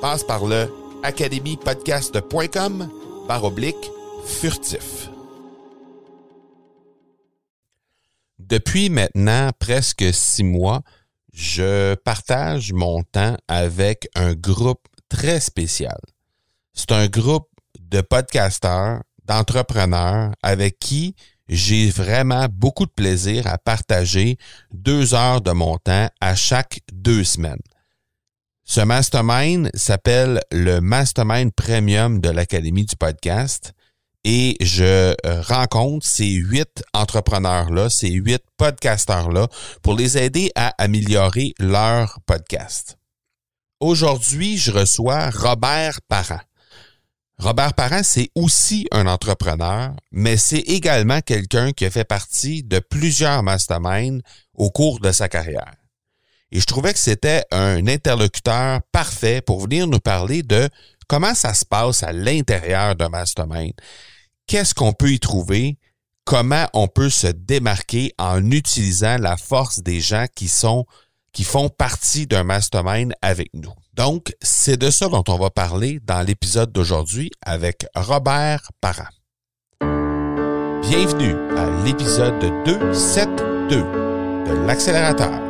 Passe par le academypodcast.com par oblique furtif. Depuis maintenant presque six mois, je partage mon temps avec un groupe très spécial. C'est un groupe de podcasteurs, d'entrepreneurs avec qui j'ai vraiment beaucoup de plaisir à partager deux heures de mon temps à chaque deux semaines. Ce mastermind s'appelle le Mastermind Premium de l'Académie du podcast et je euh, rencontre ces huit entrepreneurs-là, ces huit podcasteurs-là pour les aider à améliorer leur podcast. Aujourd'hui, je reçois Robert Parent. Robert Parent, c'est aussi un entrepreneur, mais c'est également quelqu'un qui a fait partie de plusieurs masterminds au cours de sa carrière. Et je trouvais que c'était un interlocuteur parfait pour venir nous parler de comment ça se passe à l'intérieur d'un mastermind. Qu'est-ce qu'on peut y trouver? Comment on peut se démarquer en utilisant la force des gens qui sont qui font partie d'un mastermind avec nous. Donc, c'est de ça dont on va parler dans l'épisode d'aujourd'hui avec Robert Parent. Bienvenue à l'épisode 272 de l'accélérateur.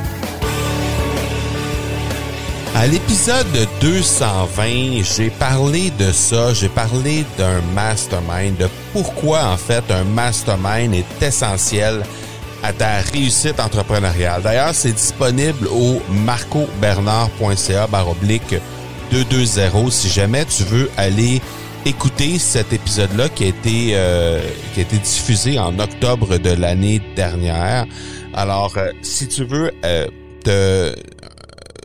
À l'épisode 220, j'ai parlé de ça, j'ai parlé d'un mastermind, de pourquoi en fait un mastermind est essentiel à ta réussite entrepreneuriale. D'ailleurs, c'est disponible au marcobernard.ca baroblique 220 si jamais tu veux aller écouter cet épisode-là qui a été euh, qui a été diffusé en octobre de l'année dernière. Alors, euh, si tu veux euh, te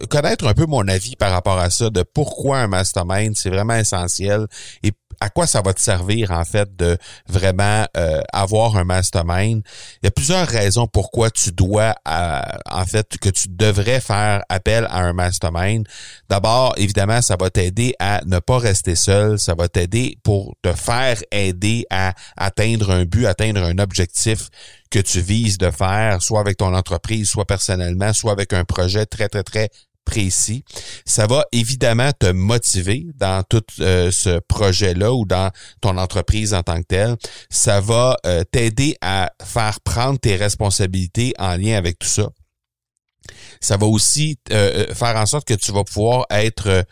connaître un peu mon avis par rapport à ça, de pourquoi un mastermind, c'est vraiment essentiel et à quoi ça va te servir en fait de vraiment euh, avoir un mastermind. Il y a plusieurs raisons pourquoi tu dois en fait que tu devrais faire appel à un mastermind. D'abord, évidemment, ça va t'aider à ne pas rester seul, ça va t'aider pour te faire aider à atteindre un but, atteindre un objectif que tu vises de faire, soit avec ton entreprise, soit personnellement, soit avec un projet très, très, très précis. Ça va évidemment te motiver dans tout euh, ce projet-là ou dans ton entreprise en tant que telle. Ça va euh, t'aider à faire prendre tes responsabilités en lien avec tout ça. Ça va aussi euh, faire en sorte que tu vas pouvoir être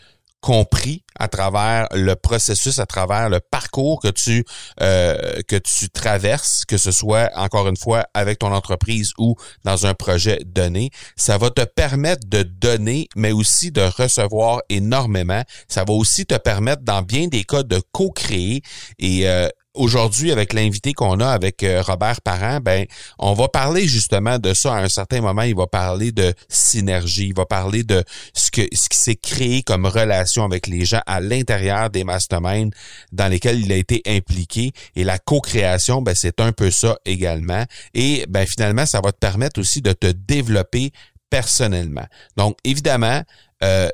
compris à travers le processus, à travers le parcours que tu euh, que tu traverses, que ce soit encore une fois avec ton entreprise ou dans un projet donné, ça va te permettre de donner, mais aussi de recevoir énormément. Ça va aussi te permettre, dans bien des cas, de co-créer et euh, aujourd'hui, avec l'invité qu'on a avec euh, Robert Parent, ben, on va parler justement de ça à un certain moment. Il va parler de synergie. Il va parler de ce que ce qui s'est créé comme relation avec les gens à l'intérieur des masterminds dans lesquels il a été impliqué. Et la co-création, ben, c'est un peu ça également. Et ben, finalement, ça va te permettre aussi de te développer personnellement. Donc, évidemment, euh,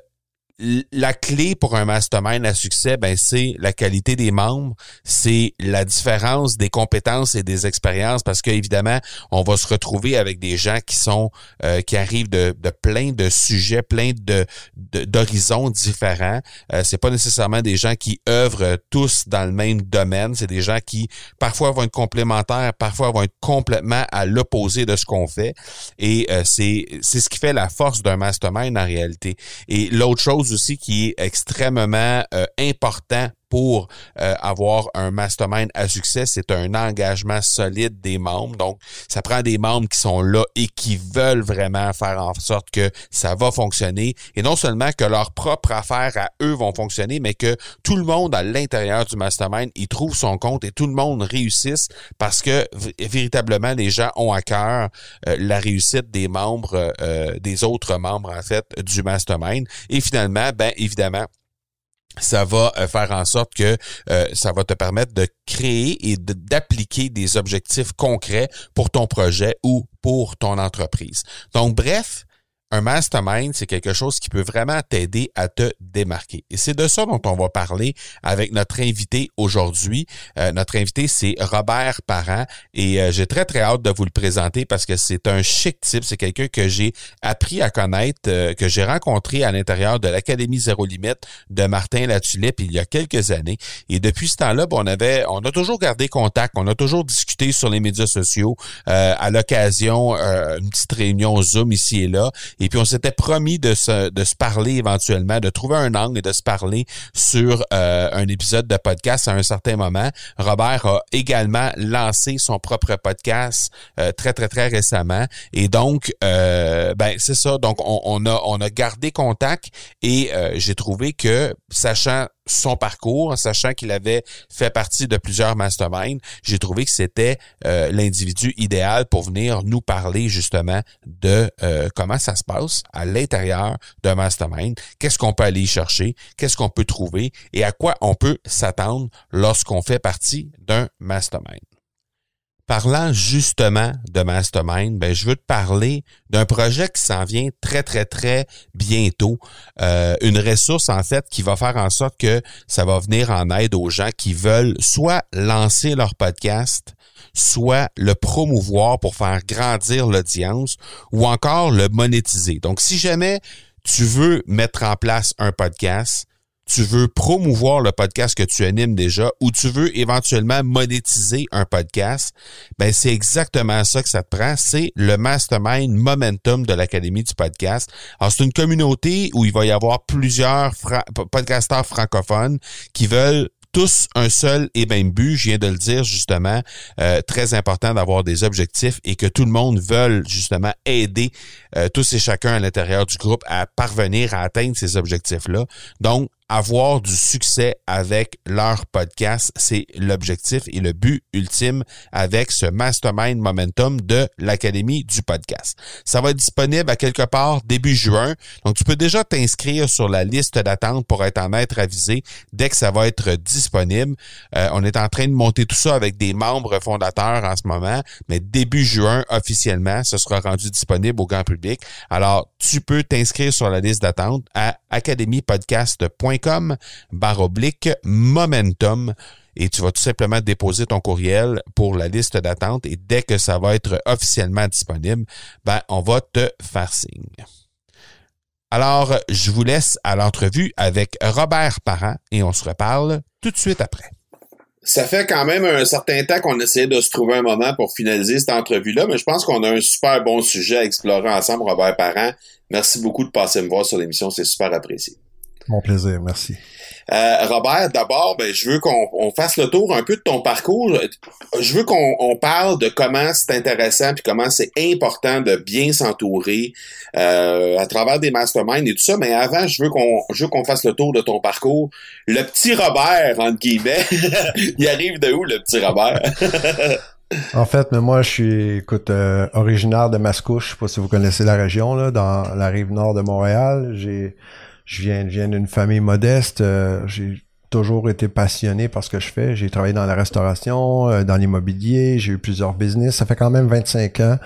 la clé pour un mastermind à succès, ben c'est la qualité des membres, c'est la différence des compétences et des expériences, parce qu'évidemment, on va se retrouver avec des gens qui sont euh, qui arrivent de, de plein de sujets, plein de d'horizons différents. Euh, c'est pas nécessairement des gens qui œuvrent tous dans le même domaine, c'est des gens qui parfois vont être complémentaires, parfois vont être complètement à l'opposé de ce qu'on fait. Et euh, c'est c'est ce qui fait la force d'un mastermind en réalité. Et l'autre chose aussi qui est extrêmement euh, important pour euh, avoir un mastermind à succès, c'est un engagement solide des membres. Donc, ça prend des membres qui sont là et qui veulent vraiment faire en sorte que ça va fonctionner. Et non seulement que leurs propres affaires à eux vont fonctionner, mais que tout le monde à l'intérieur du mastermind, il trouve son compte et tout le monde réussisse parce que véritablement, les gens ont à cœur euh, la réussite des membres, euh, des autres membres, en fait, du mastermind. Et finalement, ben évidemment, ça va euh, faire en sorte que euh, ça va te permettre de créer et d'appliquer des objectifs concrets pour ton projet ou pour ton entreprise. Donc, bref, un mastermind, c'est quelque chose qui peut vraiment t'aider à te démarquer. Et c'est de ça dont on va parler avec notre invité aujourd'hui. Euh, notre invité, c'est Robert Parent et euh, j'ai très, très hâte de vous le présenter parce que c'est un chic type. C'est quelqu'un que j'ai appris à connaître, euh, que j'ai rencontré à l'intérieur de l'Académie Zéro Limite de Martin Latulippe il y a quelques années. Et depuis ce temps-là, on avait, on a toujours gardé contact, on a toujours discuté sur les médias sociaux, à l'occasion, une petite réunion Zoom ici et là. Et puis on s'était promis de se, de se parler éventuellement, de trouver un angle et de se parler sur euh, un épisode de podcast à un certain moment. Robert a également lancé son propre podcast euh, très très très récemment et donc euh, ben c'est ça. Donc on, on, a on a gardé contact et j'ai trouvé que sachant son parcours, en sachant qu'il avait fait partie de plusieurs masterminds, j'ai trouvé que c'était euh, l'individu idéal pour venir nous parler justement de euh, comment ça se passe à l'intérieur d'un mastermind, qu'est-ce qu'on peut aller chercher, qu'est-ce qu'on peut trouver et à quoi on peut s'attendre lorsqu'on fait partie d'un mastermind. Parlant justement de Mastermind, ben, je veux te parler d'un projet qui s'en vient très, très, très bientôt. Euh, une ressource, en fait, qui va faire en sorte que ça va venir en aide aux gens qui veulent soit lancer leur podcast, soit le promouvoir pour faire grandir l'audience ou encore le monétiser. Donc, si jamais tu veux mettre en place un podcast, tu veux promouvoir le podcast que tu animes déjà ou tu veux éventuellement monétiser un podcast, ben c'est exactement ça que ça te prend. C'est le mastermind momentum de l'Académie du podcast. Alors, c'est une communauté où il va y avoir plusieurs podcasteurs francophones qui veulent tous un seul et même but, je viens de le dire justement, euh, très important d'avoir des objectifs et que tout le monde veut justement aider euh, tous et chacun à l'intérieur du groupe à parvenir à atteindre ces objectifs-là. Donc, avoir du succès avec leur podcast. C'est l'objectif et le but ultime avec ce Mastermind Momentum de l'Académie du podcast. Ça va être disponible à quelque part début juin. Donc, tu peux déjà t'inscrire sur la liste d'attente pour être en être avisé dès que ça va être disponible. Euh, on est en train de monter tout ça avec des membres fondateurs en ce moment, mais début juin, officiellement, ce sera rendu disponible au grand public. Alors, tu peux t'inscrire sur la liste d'attente à academypodcast.com barre oblique momentum et tu vas tout simplement déposer ton courriel pour la liste d'attente et dès que ça va être officiellement disponible, ben, on va te faire signe. Alors, je vous laisse à l'entrevue avec Robert Parent et on se reparle tout de suite après. Ça fait quand même un certain temps qu'on essaie de se trouver un moment pour finaliser cette entrevue-là, mais je pense qu'on a un super bon sujet à explorer ensemble, Robert Parent. Merci beaucoup de passer me voir sur l'émission, c'est super apprécié. Mon plaisir, merci. Euh, Robert, d'abord, ben, je veux qu'on fasse le tour un peu de ton parcours. Je veux qu'on parle de comment c'est intéressant puis comment c'est important de bien s'entourer euh, à travers des masterminds et tout ça. Mais avant, je veux qu'on je veux qu'on fasse le tour de ton parcours. Le petit Robert, entre guillemets, il arrive de où le petit Robert? en fait, mais moi, je suis, écoute, euh, originaire de Mascouche. Je sais pas si vous connaissez la région, là, dans la rive nord de Montréal. J'ai je viens, viens d'une famille modeste. Euh, j'ai toujours été passionné par ce que je fais. J'ai travaillé dans la restauration, euh, dans l'immobilier, j'ai eu plusieurs business. Ça fait quand même 25 ans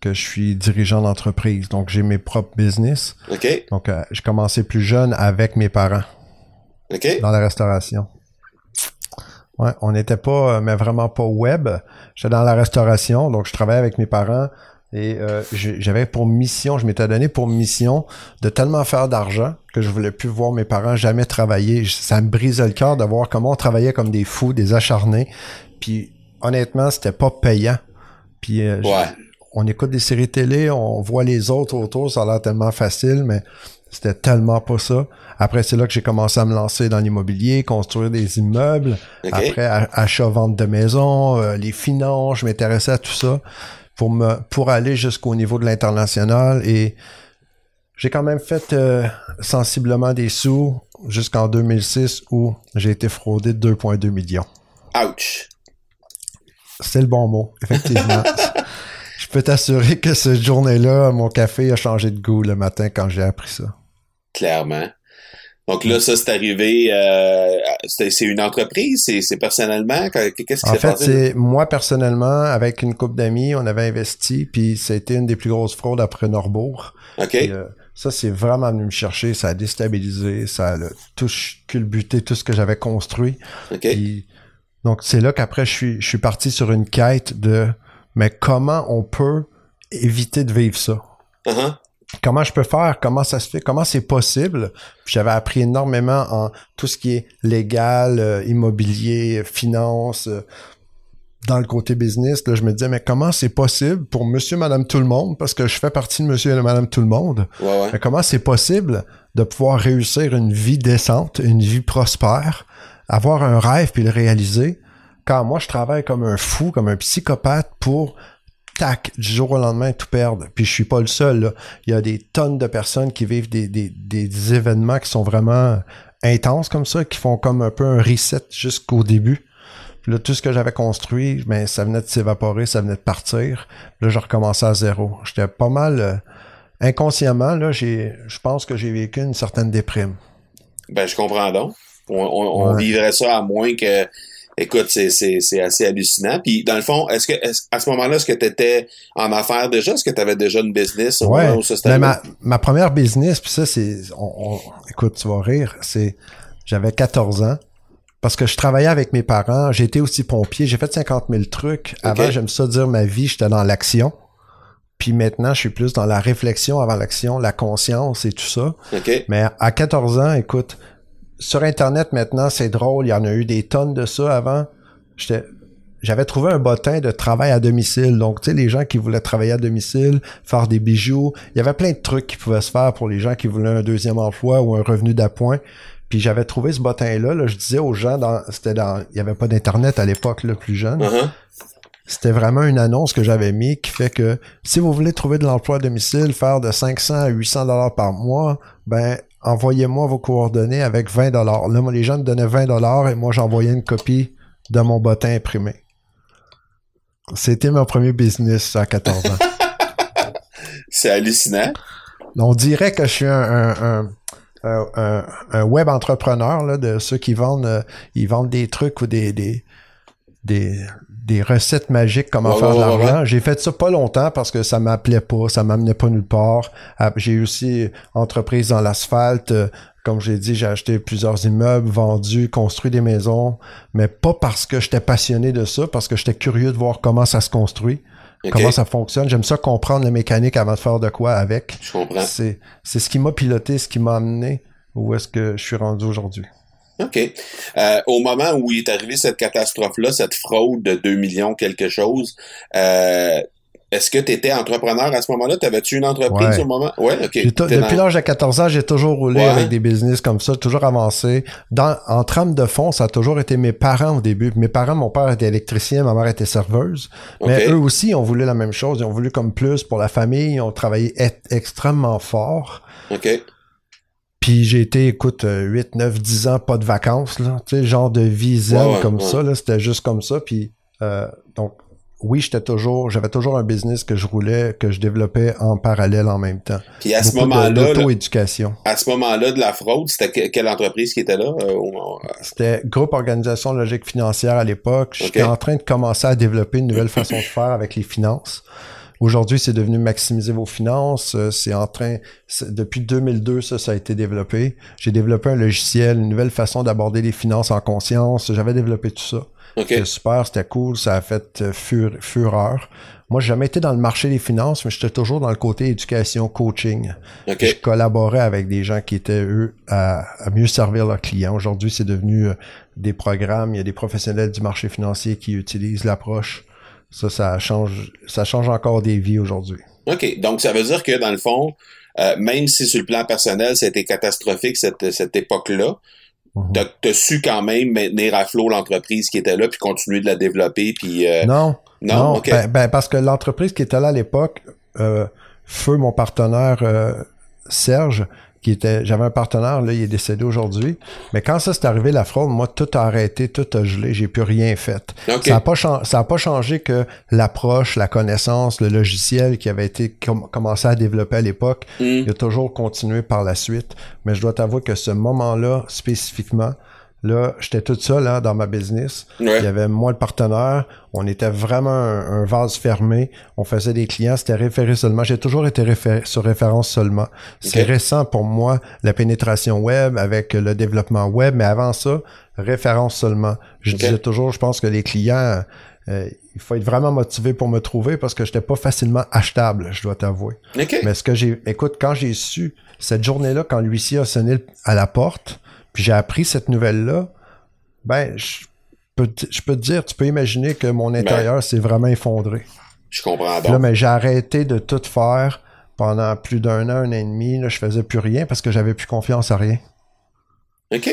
que je suis dirigeant d'entreprise. Donc, j'ai mes propres business. OK. Donc, euh, j'ai commencé plus jeune avec mes parents. OK. Dans la restauration. Ouais, on n'était pas, mais vraiment pas web. J'étais dans la restauration, donc je travaillais avec mes parents. Et euh, j'avais pour mission, je m'étais donné pour mission de tellement faire d'argent que je voulais plus voir mes parents jamais travailler. Ça me brisait le cœur de voir comment on travaillait comme des fous, des acharnés. Puis honnêtement, c'était pas payant. Puis euh, on écoute des séries télé, on voit les autres autour, ça a l'air tellement facile, mais c'était tellement pas ça. Après, c'est là que j'ai commencé à me lancer dans l'immobilier, construire des immeubles. Après, achat-vente de maisons, euh, les finances, je m'intéressais à tout ça pour me pour aller jusqu'au niveau de l'international et j'ai quand même fait euh, sensiblement des sous jusqu'en 2006 où j'ai été fraudé de 2,2 millions. Ouch. C'est le bon mot, effectivement. Je peux t'assurer que cette journée-là, mon café a changé de goût le matin quand j'ai appris ça. Clairement. Donc là, ça, c'est arrivé, euh, c'est une entreprise, c'est personnellement, qu'est-ce qui En fait, c'est moi personnellement, avec une couple d'amis, on avait investi, puis ça a été une des plus grosses fraudes après Norbourg. OK. Euh, ça, c'est vraiment venu me chercher, ça a déstabilisé, ça a tout culbuté tout ce que j'avais construit. OK. donc, c'est là qu'après, je suis, je suis parti sur une quête de, mais comment on peut éviter de vivre ça? Uh-huh comment je peux faire, comment ça se fait, comment c'est possible. J'avais appris énormément en tout ce qui est légal, euh, immobilier, finance, euh, dans le côté business. Là, je me disais, mais comment c'est possible pour monsieur, madame, tout le monde, parce que je fais partie de monsieur et madame, tout le monde. Mais comment c'est possible de pouvoir réussir une vie décente, une vie prospère, avoir un rêve puis le réaliser, quand moi je travaille comme un fou, comme un psychopathe pour tac, du jour au lendemain, tout perdre. Puis je suis pas le seul. Il y a des tonnes de personnes qui vivent des, des, des événements qui sont vraiment intenses comme ça, qui font comme un peu un reset jusqu'au début. Puis là, tout ce que j'avais construit, ben, ça venait de s'évaporer, ça venait de partir. Là, je recommençais à zéro. J'étais pas mal euh, inconsciemment, là, j'ai je pense que j'ai vécu une certaine déprime. Ben, je comprends donc. On, on vivrait ça à moins que écoute, c'est, c'est, c'est assez hallucinant. Puis, dans le fond, est-ce que à ce moment-là, est-ce que tu étais en affaires déjà? Est-ce que tu avais déjà une business au ouais. Ben, ma, ma première business, puis ça, c'est... On, écoute, tu vas rire, c'est... J'avais 14 ans. Parce que je travaillais avec mes parents, j'étais aussi pompier, j'ai fait 50 000 trucs. Avant, j'aime ça dire ma vie, j'étais dans l'action. Puis maintenant, je suis plus dans la réflexion avant l'action, la conscience et tout ça. Mais à 14 ans, écoute, sur Internet maintenant, c'est drôle, il y en a eu des tonnes de ça avant. J'avais trouvé un bottin de travail à domicile. Donc, tu sais, les gens qui voulaient travailler à domicile, faire des bijoux, il y avait plein de trucs qui pouvaient se faire pour les gens qui voulaient un deuxième emploi ou un revenu d'appoint. Puis j'avais trouvé ce bottin-là, là, je disais aux gens, dans, c'était dans, il y avait pas d'internet à l'époque, le plus jeune. Uh-huh. C'était vraiment une annonce que j'avais mis qui fait que si vous voulez trouver de l'emploi à domicile, faire de 500 à 800 dollars par mois, ben envoyez-moi vos coordonnées avec 20 dollars. Là, les gens me donnaient 20 dollars et moi, j'envoyais une copie de mon bottin imprimé. C'était mon premier business à 14 ans. C'est hallucinant. On dirait que je suis un, web entrepreneur, là, de ceux qui vendent, euh, ils vendent des trucs ou des, des, des, des recettes magiques comment faire de l'argent. J'ai fait ça pas longtemps parce que ça m'appelait pas, ça m'amenait pas nulle part. Ah, j'ai aussi entreprise dans l'asphalte. Euh, comme j'ai dit, j'ai acheté plusieurs immeubles, vendu, construit des maisons, mais pas parce que j'étais passionné de ça, parce que j'étais curieux de voir comment ça se construit. Comment ça fonctionne. J'aime ça comprendre la mécanique avant de faire de quoi avec. Je comprends. C'est, c'est ce qui m'a piloté, ce qui m'a amené où est-ce que je suis rendu aujourd'hui. OK. Euh, au moment où il est arrivé cette catastrophe-là, cette fraude de 2 millions quelque chose, euh, est-ce que tu étais entrepreneur à ce moment-là? T'avais-tu une entreprise Ouais. au moment? Ouais, ok. Depuis l'âge de 14 ans, j'ai toujours roulé Ouais. avec des business comme ça, toujours avancé. Dans, en trame de fond, ça a toujours été mes parents au début. Mes parents, mon père était électricien, ma mère était serveuse. Mais eux aussi ont voulu la même chose. Ils ont voulu comme plus pour la famille. Ils ont travaillé extrêmement fort. OK. Puis j'ai été, écoute, euh, 8, 9, 10 ans, pas de vacances, là. Tu sais, genre de vie zen Ouais, comme ouais. ça, là. C'était juste comme ça. Puis, euh, donc, oui, j'étais toujours, j'avais toujours un business que je roulais, que je développais en parallèle en même temps. Puis à ce moment-là, là, l'auto-éducation. à ce moment-là de la fraude, c'était que- quelle entreprise qui était là? euh, au- C'était groupe organisation logique financière à l'époque. J'étais en train de commencer à développer une nouvelle façon de faire avec les finances. Aujourd'hui, c'est devenu maximiser vos finances. Euh, C'est en train, depuis 2002, ça, ça a été développé. J'ai développé un logiciel, une nouvelle façon d'aborder les finances en conscience. J'avais développé tout ça. OK. C'était super, c'était cool, ça a fait euh, fur- fureur. Moi, j'ai jamais été dans le marché des finances, mais j'étais toujours dans le côté éducation, coaching. OK. Je collaborais avec des gens qui étaient, eux, à, à mieux servir leurs clients. Aujourd'hui, c'est devenu euh, des programmes. Il y a des professionnels du marché financier qui utilisent l'approche. Ça, ça change, ça change encore des vies aujourd'hui. OK. Donc, ça veut dire que, dans le fond, euh, même si sur le plan personnel, c'était catastrophique cette, cette époque-là, Mhm. t'as t'as su quand même maintenir à flot l'entreprise qui était là, puis continuer de la développer, puis... euh, Non, non? ben, ben, parce que l'entreprise qui était là à l'époque, euh, Feu, mon partenaire Serge, qui était, j'avais un partenaire, là, il est décédé aujourd'hui. Mais quand ça s'est arrivé, la fraude, moi, tout a arrêté, tout a gelé, j'ai plus rien fait. Ça n'a pas, chan- ça a pas changé que l'approche, la connaissance, le logiciel qui avait été com- commencé à développer à l'époque, Hmm. il a toujours continué par la suite. Mais je dois t'avouer que ce moment-là, spécifiquement, là, j'étais tout seul hein, dans ma business. Ouais. Il y avait moi le partenaire. On était vraiment un, un vase fermé. On faisait des clients. C'était référé seulement. J'ai toujours été sur référence seulement. C'est récent pour moi, la pénétration web avec le développement web. Mais avant ça, référence seulement. Je disais toujours, je pense que les clients, euh, il faut être vraiment motivé pour me trouver parce que j'étais pas facilement achetable, je dois t'avouer. OK. Mais ce que j'ai, écoute, quand j'ai su cette journée-là, quand l'huissier a sonné à la porte, puis j'ai appris cette nouvelle-là, ben, je peux, te- je peux te dire, tu peux imaginer que mon intérieur s'est vraiment effondré. Je comprends là, mais j'ai arrêté de tout faire pendant plus d'un an, un an et demi. Là, je faisais plus rien parce que j'avais plus confiance à rien.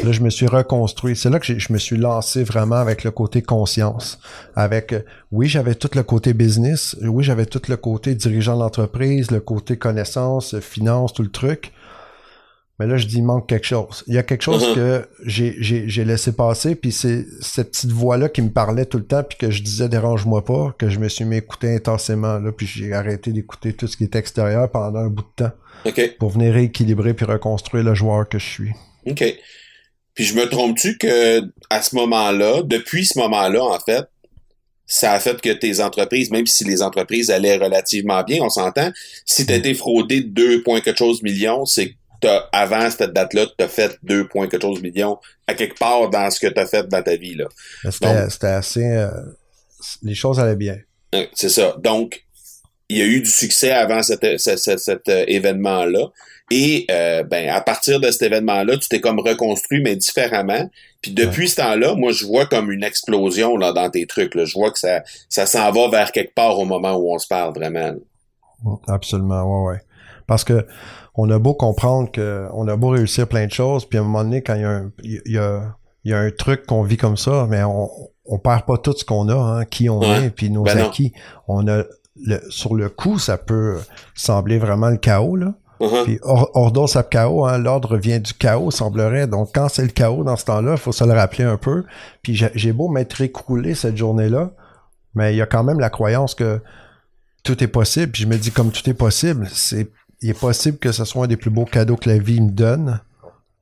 Là, je me suis reconstruit. C'est là que je me suis lancé vraiment avec le côté conscience. Avec, euh, oui, j'avais tout le côté business. Oui, j'avais tout le côté dirigeant d'entreprise, le côté connaissance, euh, finance, tout le truc. Mais là, je dis, il manque quelque chose. Il y a quelque chose Mhm. que j'ai- j'ai j'ai laissé passer, puis c'est cette petite voix-là qui me parlait tout le temps, puis que je disais, dérange-moi pas, que je me suis mis à écouter intensément, là, puis j'ai arrêté d'écouter tout ce qui est extérieur pendant un bout de temps OK. pour venir rééquilibrer puis reconstruire le joueur que je suis. OK. Puis je me trompe-tu que à ce moment-là, depuis ce moment-là, en fait, ça a fait que tes entreprises, même si les entreprises allaient relativement bien, on s'entend, si tu été fraudé de 2 points quelque chose millions, c'est t'as- avant cette date-là, tu as fait 2 points quelque chose millions à quelque part dans ce que tu as fait dans ta vie. là. C'était Donc- c'était assez. euh, les choses allaient bien. Hein, C'est ça. Donc, il y a eu du succès avant cet, cet- cet- cet, euh, événement-là. Et euh, ben, à partir de cet événement-là, tu t'es comme reconstruit, mais différemment. Puis depuis ce temps-là, moi, je vois comme une explosion là, dans tes trucs. Là. Je vois que ça, ça s'en va vers quelque part au moment où on se parle vraiment. là. Absolument, ouais, ouais. Parce que on a beau comprendre que on a beau réussir plein de choses, puis à un moment donné, quand il y a un, il y a, il y a un truc qu'on vit comme ça, mais on, on perd pas tout ce qu'on a, hein, qui on Ouais. est, puis nos Ben non. acquis. On a le, sur le coup, ça peut sembler vraiment le chaos, là. Uh-huh. Puis or- ordo sap chaos, hein, l'ordre vient du chaos, semblerait. Donc quand c'est le chaos dans ce temps-là, il faut se le rappeler un peu. Puis j'ai j'ai beau m'être écroulé cette journée-là, mais il y a quand même la croyance que tout est possible. Puis je me dis comme tout est possible, c'est il est possible que ce soit un des plus beaux cadeaux que la vie me donne.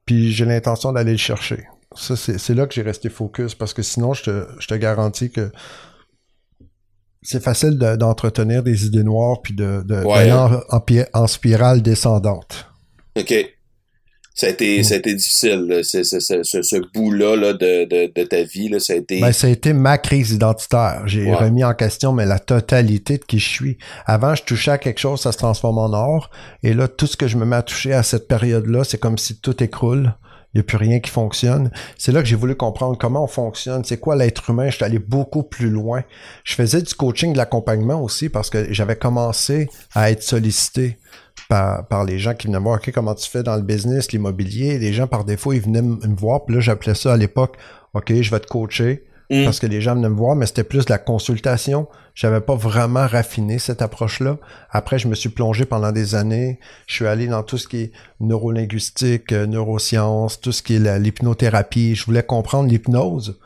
Puis j'ai l'intention d'aller le chercher. Ça, c'est là que j'ai resté focus parce que sinon, je te, je te garantis que c'est facile de- d'entretenir des idées noires puis de, de, Ouais, en, en spirale descendante. OK. Ça a été, Mm. ça a été difficile, là. Ce, ce bout-là là, de, de, de ta vie. Là, ça a été. Ben, ça a été ma crise identitaire. J'ai Ouais. remis en question mais la totalité de qui je suis. Avant, je touchais à quelque chose, ça se transforme en or. Et là, tout ce que je me mets à toucher à cette période-là, c'est comme si tout écroule. Il n'y a plus rien qui fonctionne. C'est là que j'ai voulu comprendre comment on fonctionne, c'est quoi l'être humain? Je suis allé beaucoup plus loin. Je faisais du coaching, de l'accompagnement aussi parce que j'avais commencé à être sollicité par, par les gens qui venaient me voir, OK, comment tu fais dans le business, l'immobilier? Les gens, par défaut, ils venaient me voir. Puis là, j'appelais ça à l'époque, OK, je vais te coacher Mm. parce que les gens venaient me voir, mais c'était plus la consultation. J'avais pas vraiment raffiné cette approche-là. Après, je me suis plongé pendant des années. Je suis allé dans tout ce qui est neurolinguistique, euh, neurosciences, tout ce qui est l'hypnothérapie. Je voulais comprendre l'hypnose.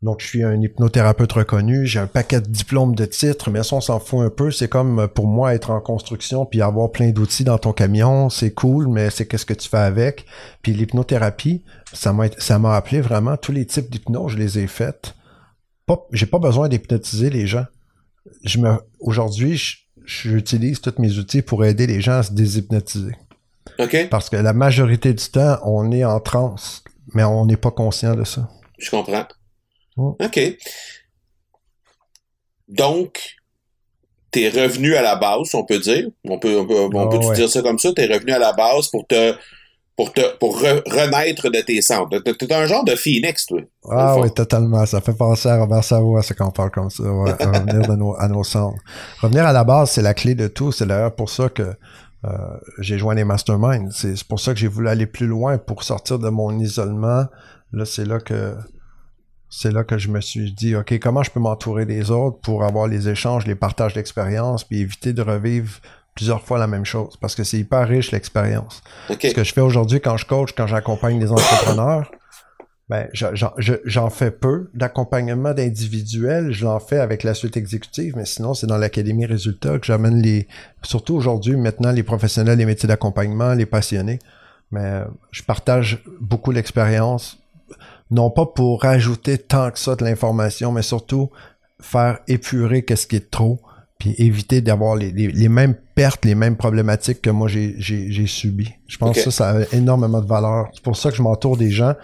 Donc, je suis un hypnothérapeute reconnu, j'ai un paquet de diplômes de titres, mais ça, on s'en fout un peu. C'est comme euh, pour moi être en construction puis avoir plein d'outils dans ton camion, c'est cool, mais c'est qu'est-ce que tu fais avec. Puis l'hypnothérapie, ça m'a ça m'a appelé vraiment tous les types d'hypnose, je les ai faites. Pas, j'ai pas besoin d'hypnotiser les gens. Je me, aujourd'hui, j'utilise tous mes outils pour aider les gens à se déshypnotiser. OK. Parce que la majorité du temps, on est en transe, mais on n'est pas conscient de ça. Je comprends. OK. Donc, t'es revenu à la base, on peut dire. On peut, on peut, on peut dire ça comme ça? T'es revenu à la base pour te, pour te, pour renaître de tes centres. T'es un genre de phoenix, toi. Ah oui, totalement. Ça fait penser à Robert Savoie, c'est qu'on parle comme ça. revenir nos, à nos centres. Revenir à la base, c'est la clé de tout. C'est d'ailleurs pour ça que euh, j'ai joint les masterminds. C'est pour ça que j'ai voulu aller plus loin pour sortir de mon isolement. Là, c'est là que c'est là que je me suis dit, OK, comment je peux m'entourer des autres pour avoir les échanges, les partages d'expérience, puis éviter de revivre plusieurs fois la même chose, parce que c'est hyper riche l'expérience. Ce que je fais aujourd'hui quand je coach, quand j'accompagne des entrepreneurs, ben, j'en fais peu d'accompagnement d'individuel, je l'en fais avec la suite exécutive, mais sinon c'est dans l'académie résultats que j'amène les, surtout aujourd'hui, maintenant les professionnels, les métiers d'accompagnement, les passionnés. Mais je partage beaucoup l'expérience, non pas pour rajouter tant que ça de l'information, mais surtout faire épurer qu'est-ce qui est trop, puis éviter d'avoir les, les, mêmes pertes, les mêmes problématiques que moi j'ai, j'ai, subi. Je pense que ça, ça a énormément de valeur. C'est pour ça que je m'entoure des gens.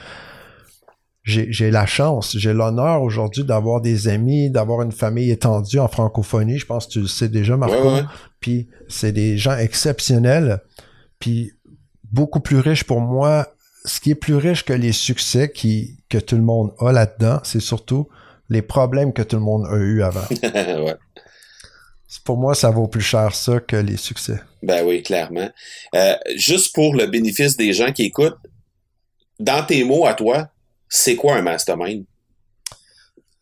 J'ai, j'ai la chance, j'ai l'honneur aujourd'hui d'avoir des amis, d'avoir une famille étendue en francophonie. Je pense que tu le sais déjà, Marco. Puis c'est des gens exceptionnels. Puis beaucoup plus riches pour moi ce qui est plus riche que les succès qui, que tout le monde a là-dedans, c'est surtout les problèmes que tout le monde a eu avant. ouais. Pour moi, ça vaut plus cher ça que les succès. Ben oui, clairement. Euh, juste pour le bénéfice des gens qui écoutent, dans tes mots à toi, c'est quoi un mastermind?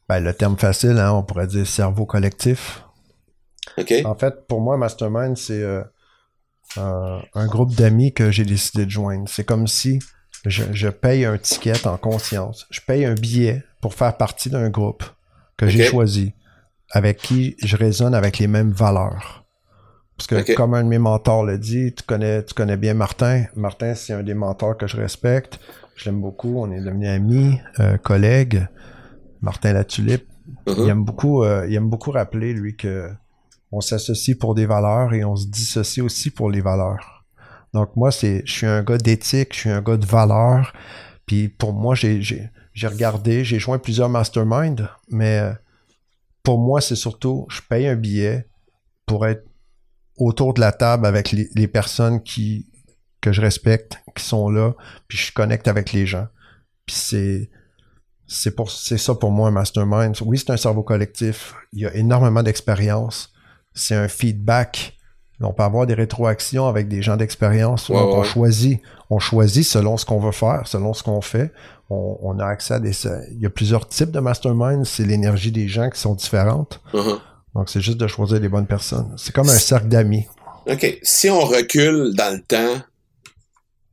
Ben, le terme facile, hein, on pourrait dire cerveau collectif. OK. En fait, pour moi, mastermind, c'est euh, un groupe d'amis que j'ai décidé de joindre. C'est comme si je, paye un ticket en conscience. Je paye un billet pour faire partie d'un groupe que j'ai choisi, avec qui je résonne avec les mêmes valeurs. Parce que comme un de mes mentors l'a dit, tu connais, tu connais bien Martin. Martin, c'est un des mentors que je respecte. Je l'aime beaucoup. On est devenus amis, euh, collègues. Martin la tulipe. Uh-huh. Il aime beaucoup, euh, il aime beaucoup rappeler lui que on s'associe pour des valeurs et on se dissocie aussi pour les valeurs. Donc moi, c'est, je suis un gars d'éthique, je suis un gars de valeur. Puis pour moi, j'ai, regardé, j'ai joint plusieurs masterminds, mais euh, pour moi, c'est surtout, je paye un billet pour être autour de la table avec les, personnes qui que je respecte, qui sont là, puis je connecte avec les gens. Puis c'est c'est pour c'est ça pour moi un mastermind. Oui, c'est un cerveau collectif. Il y a énormément d'expérience. C'est un feedback on peut avoir des rétroactions avec des gens d'expérience. on choisit, on choisit selon ce qu'on veut faire, selon ce qu'on fait. On, a accès à des. Il y a plusieurs types de mastermind. C'est l'énergie des gens qui sont différentes. Uh-huh. Donc c'est juste de choisir les bonnes personnes. C'est comme un cercle d'amis. OK. Si on recule dans le temps,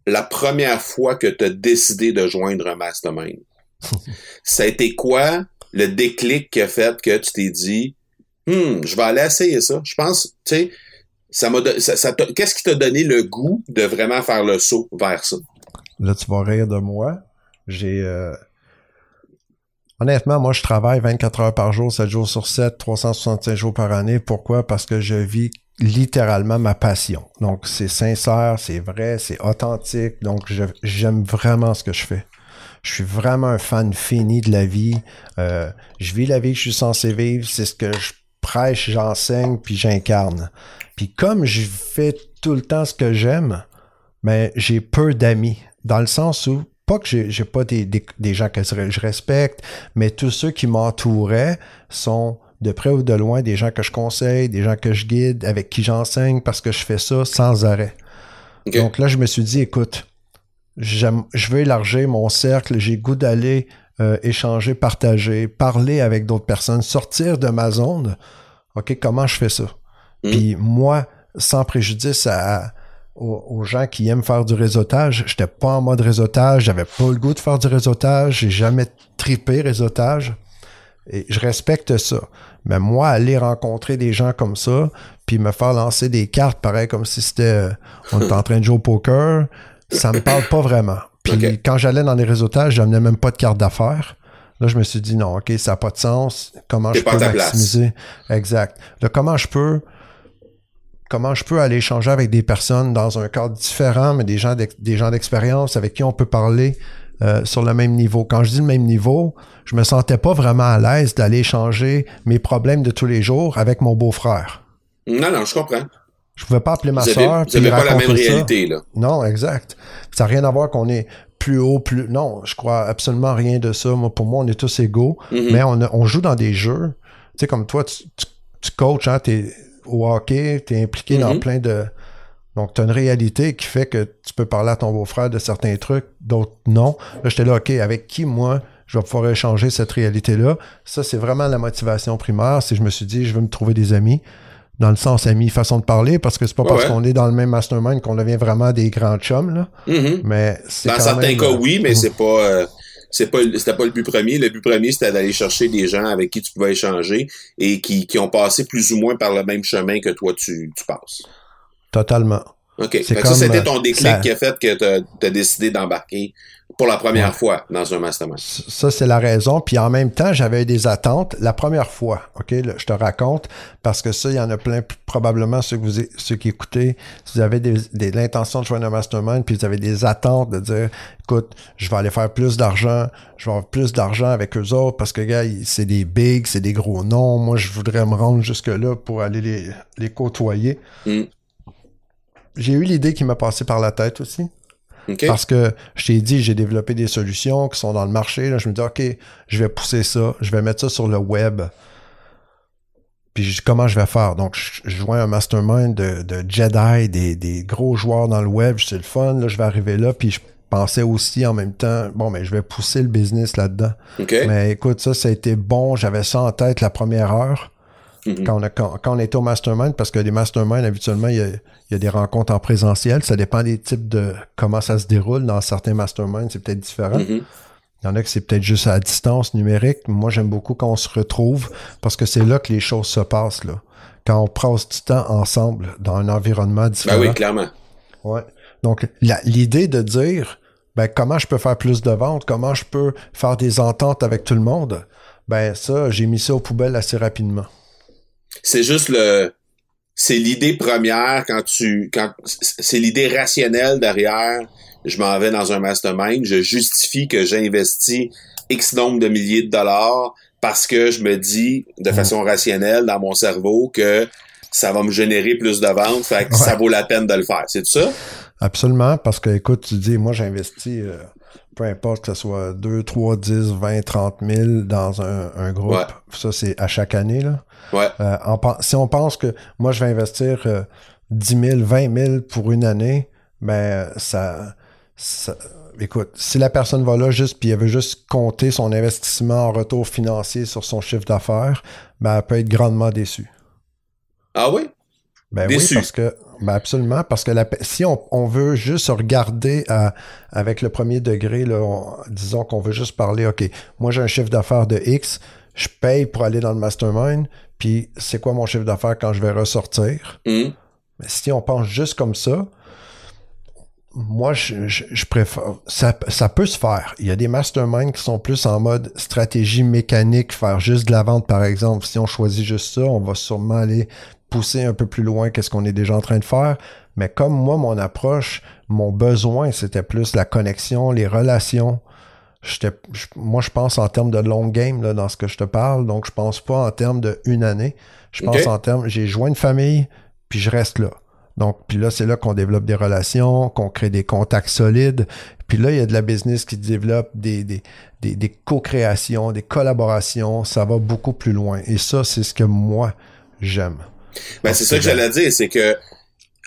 la première fois que tu as décidé de joindre un mastermind, ça a été quoi le déclic qui a fait que tu t'es dit, hmm, je vais aller essayer ça. Je pense, tu sais, ça m'a ça, qu'est-ce qui t'a donné le goût de vraiment faire le saut vers ça? Là, tu vas rire de moi. J'ai euh, Honnêtement, moi, je travaille 24 heures par jour, 7 jours sur 7, 365 jours par année. Pourquoi? Parce que je vis littéralement ma passion. Donc, c'est sincère, c'est vrai, c'est authentique. Donc, j'aime vraiment ce que je fais. Je suis vraiment un fan fini de la vie. Euh, je vis la vie que je suis censé vivre. C'est ce que je prêche, j'enseigne, puis j'incarne. Puis comme je fais tout le temps ce que j'aime, mais j'ai peu d'amis. dans le sens où, pas que j'ai pas des, des, des gens que je respecte, mais tous ceux qui m'entouraient sont de près ou de loin des gens que je conseille, des gens que je guide, avec qui j'enseigne, parce que je fais ça sans arrêt. Donc là, je me suis dit, écoute, je veux élargir mon cercle, j'ai goût d'aller euh, échanger, partager, parler avec d'autres personnes, sortir de ma zone. OK, comment je fais ça? Mm. Puis moi, sans préjudice à, aux, aux gens qui aiment faire du réseautage, j'étais pas en mode réseautage, j'avais pas le goût de faire du réseautage, j'ai jamais tripé réseautage. Et je respecte ça. Mais moi, aller rencontrer des gens comme ça, puis me faire lancer des cartes, pareil comme si c'était euh, on était en train de jouer au poker, ça me parle pas vraiment. Puis quand j'allais dans les réseautages, j'amenais même pas de carte d'affaires. Là, je me suis dit non, ok, ça n'a pas de sens. Comment je peux place. maximiser? Exact. Là, comment je peux comment je peux aller échanger avec des personnes dans un cadre différent, mais des gens des gens d'expérience avec qui on peut parler euh, sur le même niveau. Quand je dis le même niveau, je me sentais pas vraiment à l'aise d'aller échanger mes problèmes de tous les jours avec mon beau-frère. Non, non, je comprends. Je pouvais pas appeler ma Vous avez, soeur. vous avez pas la même réalité, là. Non, exact. Ça n'a rien à voir qu'on est plus haut, plus. Non, je crois absolument rien de ça. Moi, pour moi, on est tous égaux. Mhm. Mais on, a- on joue dans des jeux. Tu sais, comme toi, tu, tu, tu coaches, hein, t'es au hockey, tu es impliqué dans Mhm. plein de. Donc, tu as une réalité qui fait que tu peux parler à ton beau-frère de certains trucs, d'autres non. Là, j'étais là, OK, avec qui, moi, je vais pouvoir échanger cette réalité-là? Ça, c'est vraiment la motivation primaire. C'est je me suis dit, je veux me trouver des amis. Dans le sens amis, façon de parler, parce que c'est pas Ouais, parce ouais. qu'on est dans le même mastermind qu'on devient vraiment des grands chums, là. Mhm. Mais c'est Dans quand certains même, cas, euh, oui, mais c'est pas, euh, c'est pas, c'était pas le but premier. Le but premier, c'était d'aller chercher des gens avec qui tu pouvais échanger et qui, qui ont passé plus ou moins par le même chemin que toi tu, tu passes. Totalement. OK. Fait que ça, c'était euh, ton déclic ça- qui a fait que t'as as décidé d'embarquer pour la première Ouais. fois dans un mastermind. Ça, c'est la raison. Puis en même temps, j'avais des attentes la première fois. OK, là, je te raconte, parce que ça, il y en a plein, probablement ceux, que vous, ceux qui écoutez, si vous avez des, des- l'intention de joindre un mastermind, puis vous avez des attentes de dire, écoute, je vais aller faire plus d'argent, je vais avoir plus d'argent avec eux autres, parce que, gars, c'est des bigs, c'est des gros noms. Moi, je voudrais me rendre jusque-là pour aller les, les côtoyer. Mm. J'ai eu l'idée qui m'a passé par la tête aussi. Parce que je t'ai dit, j'ai développé des solutions qui sont dans le marché. Là, je me dis, OK, je vais pousser ça, je vais mettre ça sur le web. Puis comment je vais faire? Donc, je, je joins un mastermind de, de Jedi, des, des gros joueurs dans le web. C'est le fun. Là, je vais arriver là. Puis je pensais aussi en même temps, bon, mais je vais pousser le business là-dedans. Mais écoute, ça, ça a été bon. J'avais ça en tête la première heure Mhm. quand, on a, quand, quand on était au mastermind, parce que les masterminds, habituellement, il y a, il y a des rencontres en présentiel. Ça dépend des types de comment ça se déroule. Dans certains masterminds, c'est peut-être différent. Mhm. Il y en a que c'est peut-être juste à distance numérique. Moi, j'aime beaucoup quand on se retrouve parce que c'est là que les choses se passent. Là. Quand on passe du temps ensemble dans un environnement Ben différent. oui, clairement. Ouais. Donc, l'idée de dire ben, comment je peux faire plus de ventes, comment je peux faire des ententes avec tout le monde, ben ça, j'ai mis ça aux poubelles assez rapidement. C'est juste le, c'est l'idée première quand tu, quand, c'est l'idée rationnelle derrière. Je m'en vais dans un mastermind, je justifie que j'investis X nombre de milliers de dollars parce que je me dis de façon rationnelle dans mon cerveau que ça va me générer plus de ventes, fait que Ouais. ça vaut la peine de le faire. C'est ça? Absolument, parce que, écoute, tu dis, moi, j'investis, euh, peu importe que ce soit 2, 3, 10, 20, 30 000 dans un, un groupe. Ouais. Ça, c'est à chaque année, là. Ouais. Euh, en si on pense que moi, je vais investir euh, 10 000, 20 000 pour une année, ben, ça, ça- Écoute, si la personne va là juste puis elle veut juste compter son investissement en retour financier sur son chiffre d'affaires, ben, elle peut être grandement déçue. Ah oui? Ben Déçu. oui, parce que ben absolument, parce que la, si on, on veut juste regarder à- avec le premier degré, là, on- disons qu'on veut juste parler, OK, moi j'ai un chiffre d'affaires de X, je paye pour aller dans le mastermind, puis c'est quoi mon chiffre d'affaires quand je vais ressortir? Hum. Mais si on pense juste comme ça, moi, je, je- je préfère. Ça, ça peut se faire. Il y a des masterminds qui sont plus en mode stratégie mécanique, faire juste de la vente, par exemple. Si on choisit juste ça, on va sûrement aller pousser un peu plus loin qu'est-ce qu'on est déjà en train de faire. Mais comme moi, mon approche, mon besoin, c'était plus la connexion, les relations. Je- moi, je pense en termes de long game là, dans ce que je te parle. Donc, je pense pas en termes de une année. Je pense en termes, j'ai joint une famille, puis je reste là. Donc, puis là, c'est là qu'on développe des relations, qu'on crée des contacts solides. Puis là, il y a de la business qui développe des, des, des, des co-créations, des collaborations. Ça va beaucoup plus loin. Et ça, c'est ce que moi, j'aime. Ben, c'est ça que j'allais dire, c'est que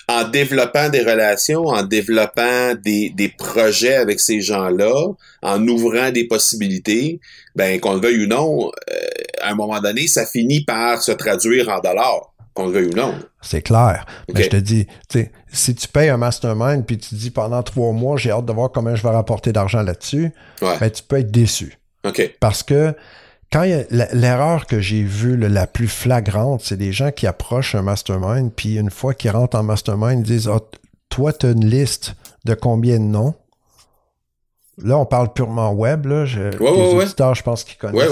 en développant des relations, en développant des, des projets avec ces gens-là, en ouvrant des possibilités, ben qu'on le veuille ou non, euh, à un moment donné, ça finit par se traduire en dollars, qu'on le veuille ou non. C'est clair. Mais je te dis, si tu payes un mastermind puis tu dis pendant trois mois, j'ai hâte de voir comment je vais rapporter d'argent là-dessus, ben, tu peux être déçu. Parce que quand l'erreur que j'ai vue la plus flagrante, c'est des gens qui approchent un mastermind, puis une fois qu'ils rentrent en mastermind, ils disent ah, Toi, tu as une liste de combien de noms? Là, on parle purement web. Là. Je, les auditeurs, je pense qu'ils connaissent.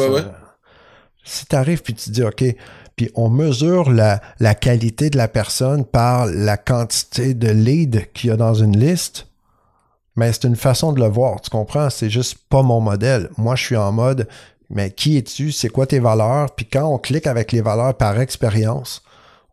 Si tu arrives puis tu dis OK, puis on mesure la, la qualité de la personne par la quantité de leads qu'il y a dans une liste, mais c'est une façon de le voir, tu comprends? C'est juste pas mon modèle. Moi, je suis en mode, mais qui es-tu? C'est quoi tes valeurs? Puis quand on clique avec les valeurs par expérience,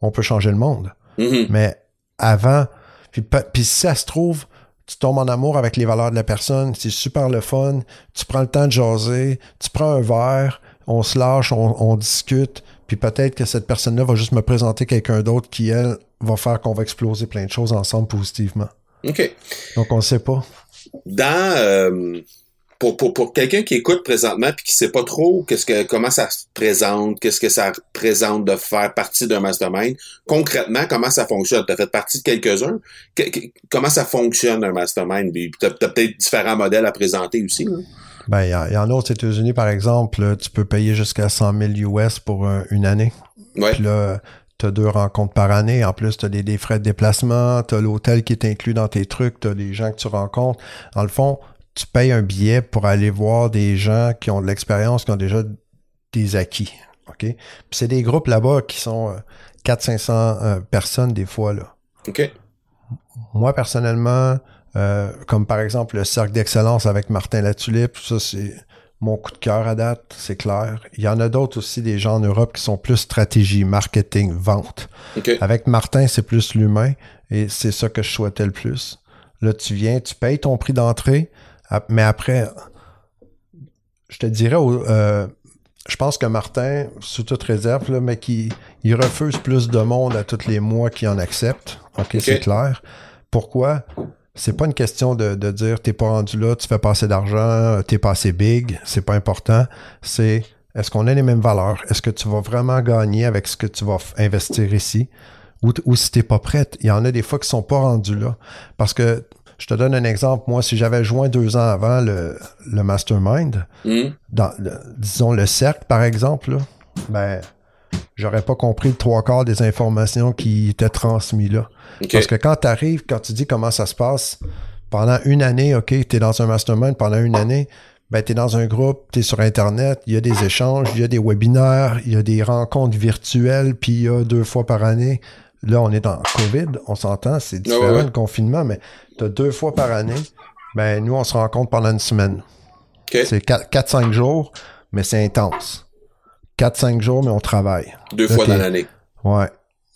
on peut changer le monde. Mm-hmm. Mais avant, puis, puis si ça se trouve, tu tombes en amour avec les valeurs de la personne, c'est super le fun, tu prends le temps de jaser, tu prends un verre, on se lâche, on, discute, puis peut-être que cette personne-là va juste me présenter quelqu'un d'autre qui, elle, va faire qu'on va exploser plein de choses ensemble positivement. OK. Donc, on ne sait pas. Dans, euh, pour, pour, pour quelqu'un qui écoute présentement puis qui sait pas trop qu'est-ce que comment ça se présente, qu'est-ce que ça représente de faire partie d'un mastermind, concrètement comment ça fonctionne? Tu as fait partie de quelques-uns? comment ça fonctionne un mastermind? Tu as, peut-être différents modèles à présenter aussi. Hein? Ben, il y, en a aux États-Unis, par exemple, tu peux payer jusqu'à 100 000 US pour une année. Ouais. Puis là, tu as deux rencontres par année. En plus, tu as des, des, frais de déplacement, tu as l'hôtel qui est inclus dans tes trucs, tu as des gens que tu rencontres. Dans le fond, tu payes un billet pour aller voir des gens qui ont de l'expérience, qui ont déjà des acquis. OK? Puis c'est des groupes là-bas qui sont 400-500 euh, euh, personnes des fois. Là. OK. Moi, personnellement, euh, comme par exemple le cercle d'excellence avec Martin Latulippe, ça c'est mon coup de cœur à date, c'est clair. Il y en a d'autres aussi, des gens en Europe qui sont plus stratégie, marketing, vente. Avec Martin, c'est plus l'humain et c'est ça que je souhaitais le plus. Là, tu viens, tu payes ton prix d'entrée, mais après, je te dirais, euh, je pense que Martin, sous toute réserve, là, mais qui il refuse plus de monde à tous les mois qui en accepte. OK, c'est clair. Pourquoi? C'est pas une question de, de dire t'es pas rendu là, tu fais pas assez d'argent, t'es pas assez big, c'est pas important. C'est est-ce qu'on a les mêmes valeurs? Est-ce que tu vas vraiment gagner avec ce que tu vas investir ici? Ou, ou si t'es pas prête, il y en a des fois qui sont pas rendus là. Parce que je te donne un exemple. Moi, si j'avais joint deux ans avant le, le mastermind, hmm. dans, disons le cercle, par exemple, là, ben, j'aurais pas compris le trois quarts des informations qui étaient transmises là. Parce que quand tu arrives, quand tu dis comment ça se passe, pendant une année, OK, tu es dans un mastermind pendant une année, ben, tu es dans un groupe, tu es sur Internet, il y a des échanges, il y a des webinaires, il y a des rencontres virtuelles, puis il y a deux fois par année. Là, on est dans COVID, on s'entend, c'est ah différent le confinement, mais tu deux fois par année, ben nous, on se rencontre pendant une semaine. C'est 4-5 jours, mais c'est intense. 4-5 jours, mais on travaille. Deux fois dans l'année. Ouais.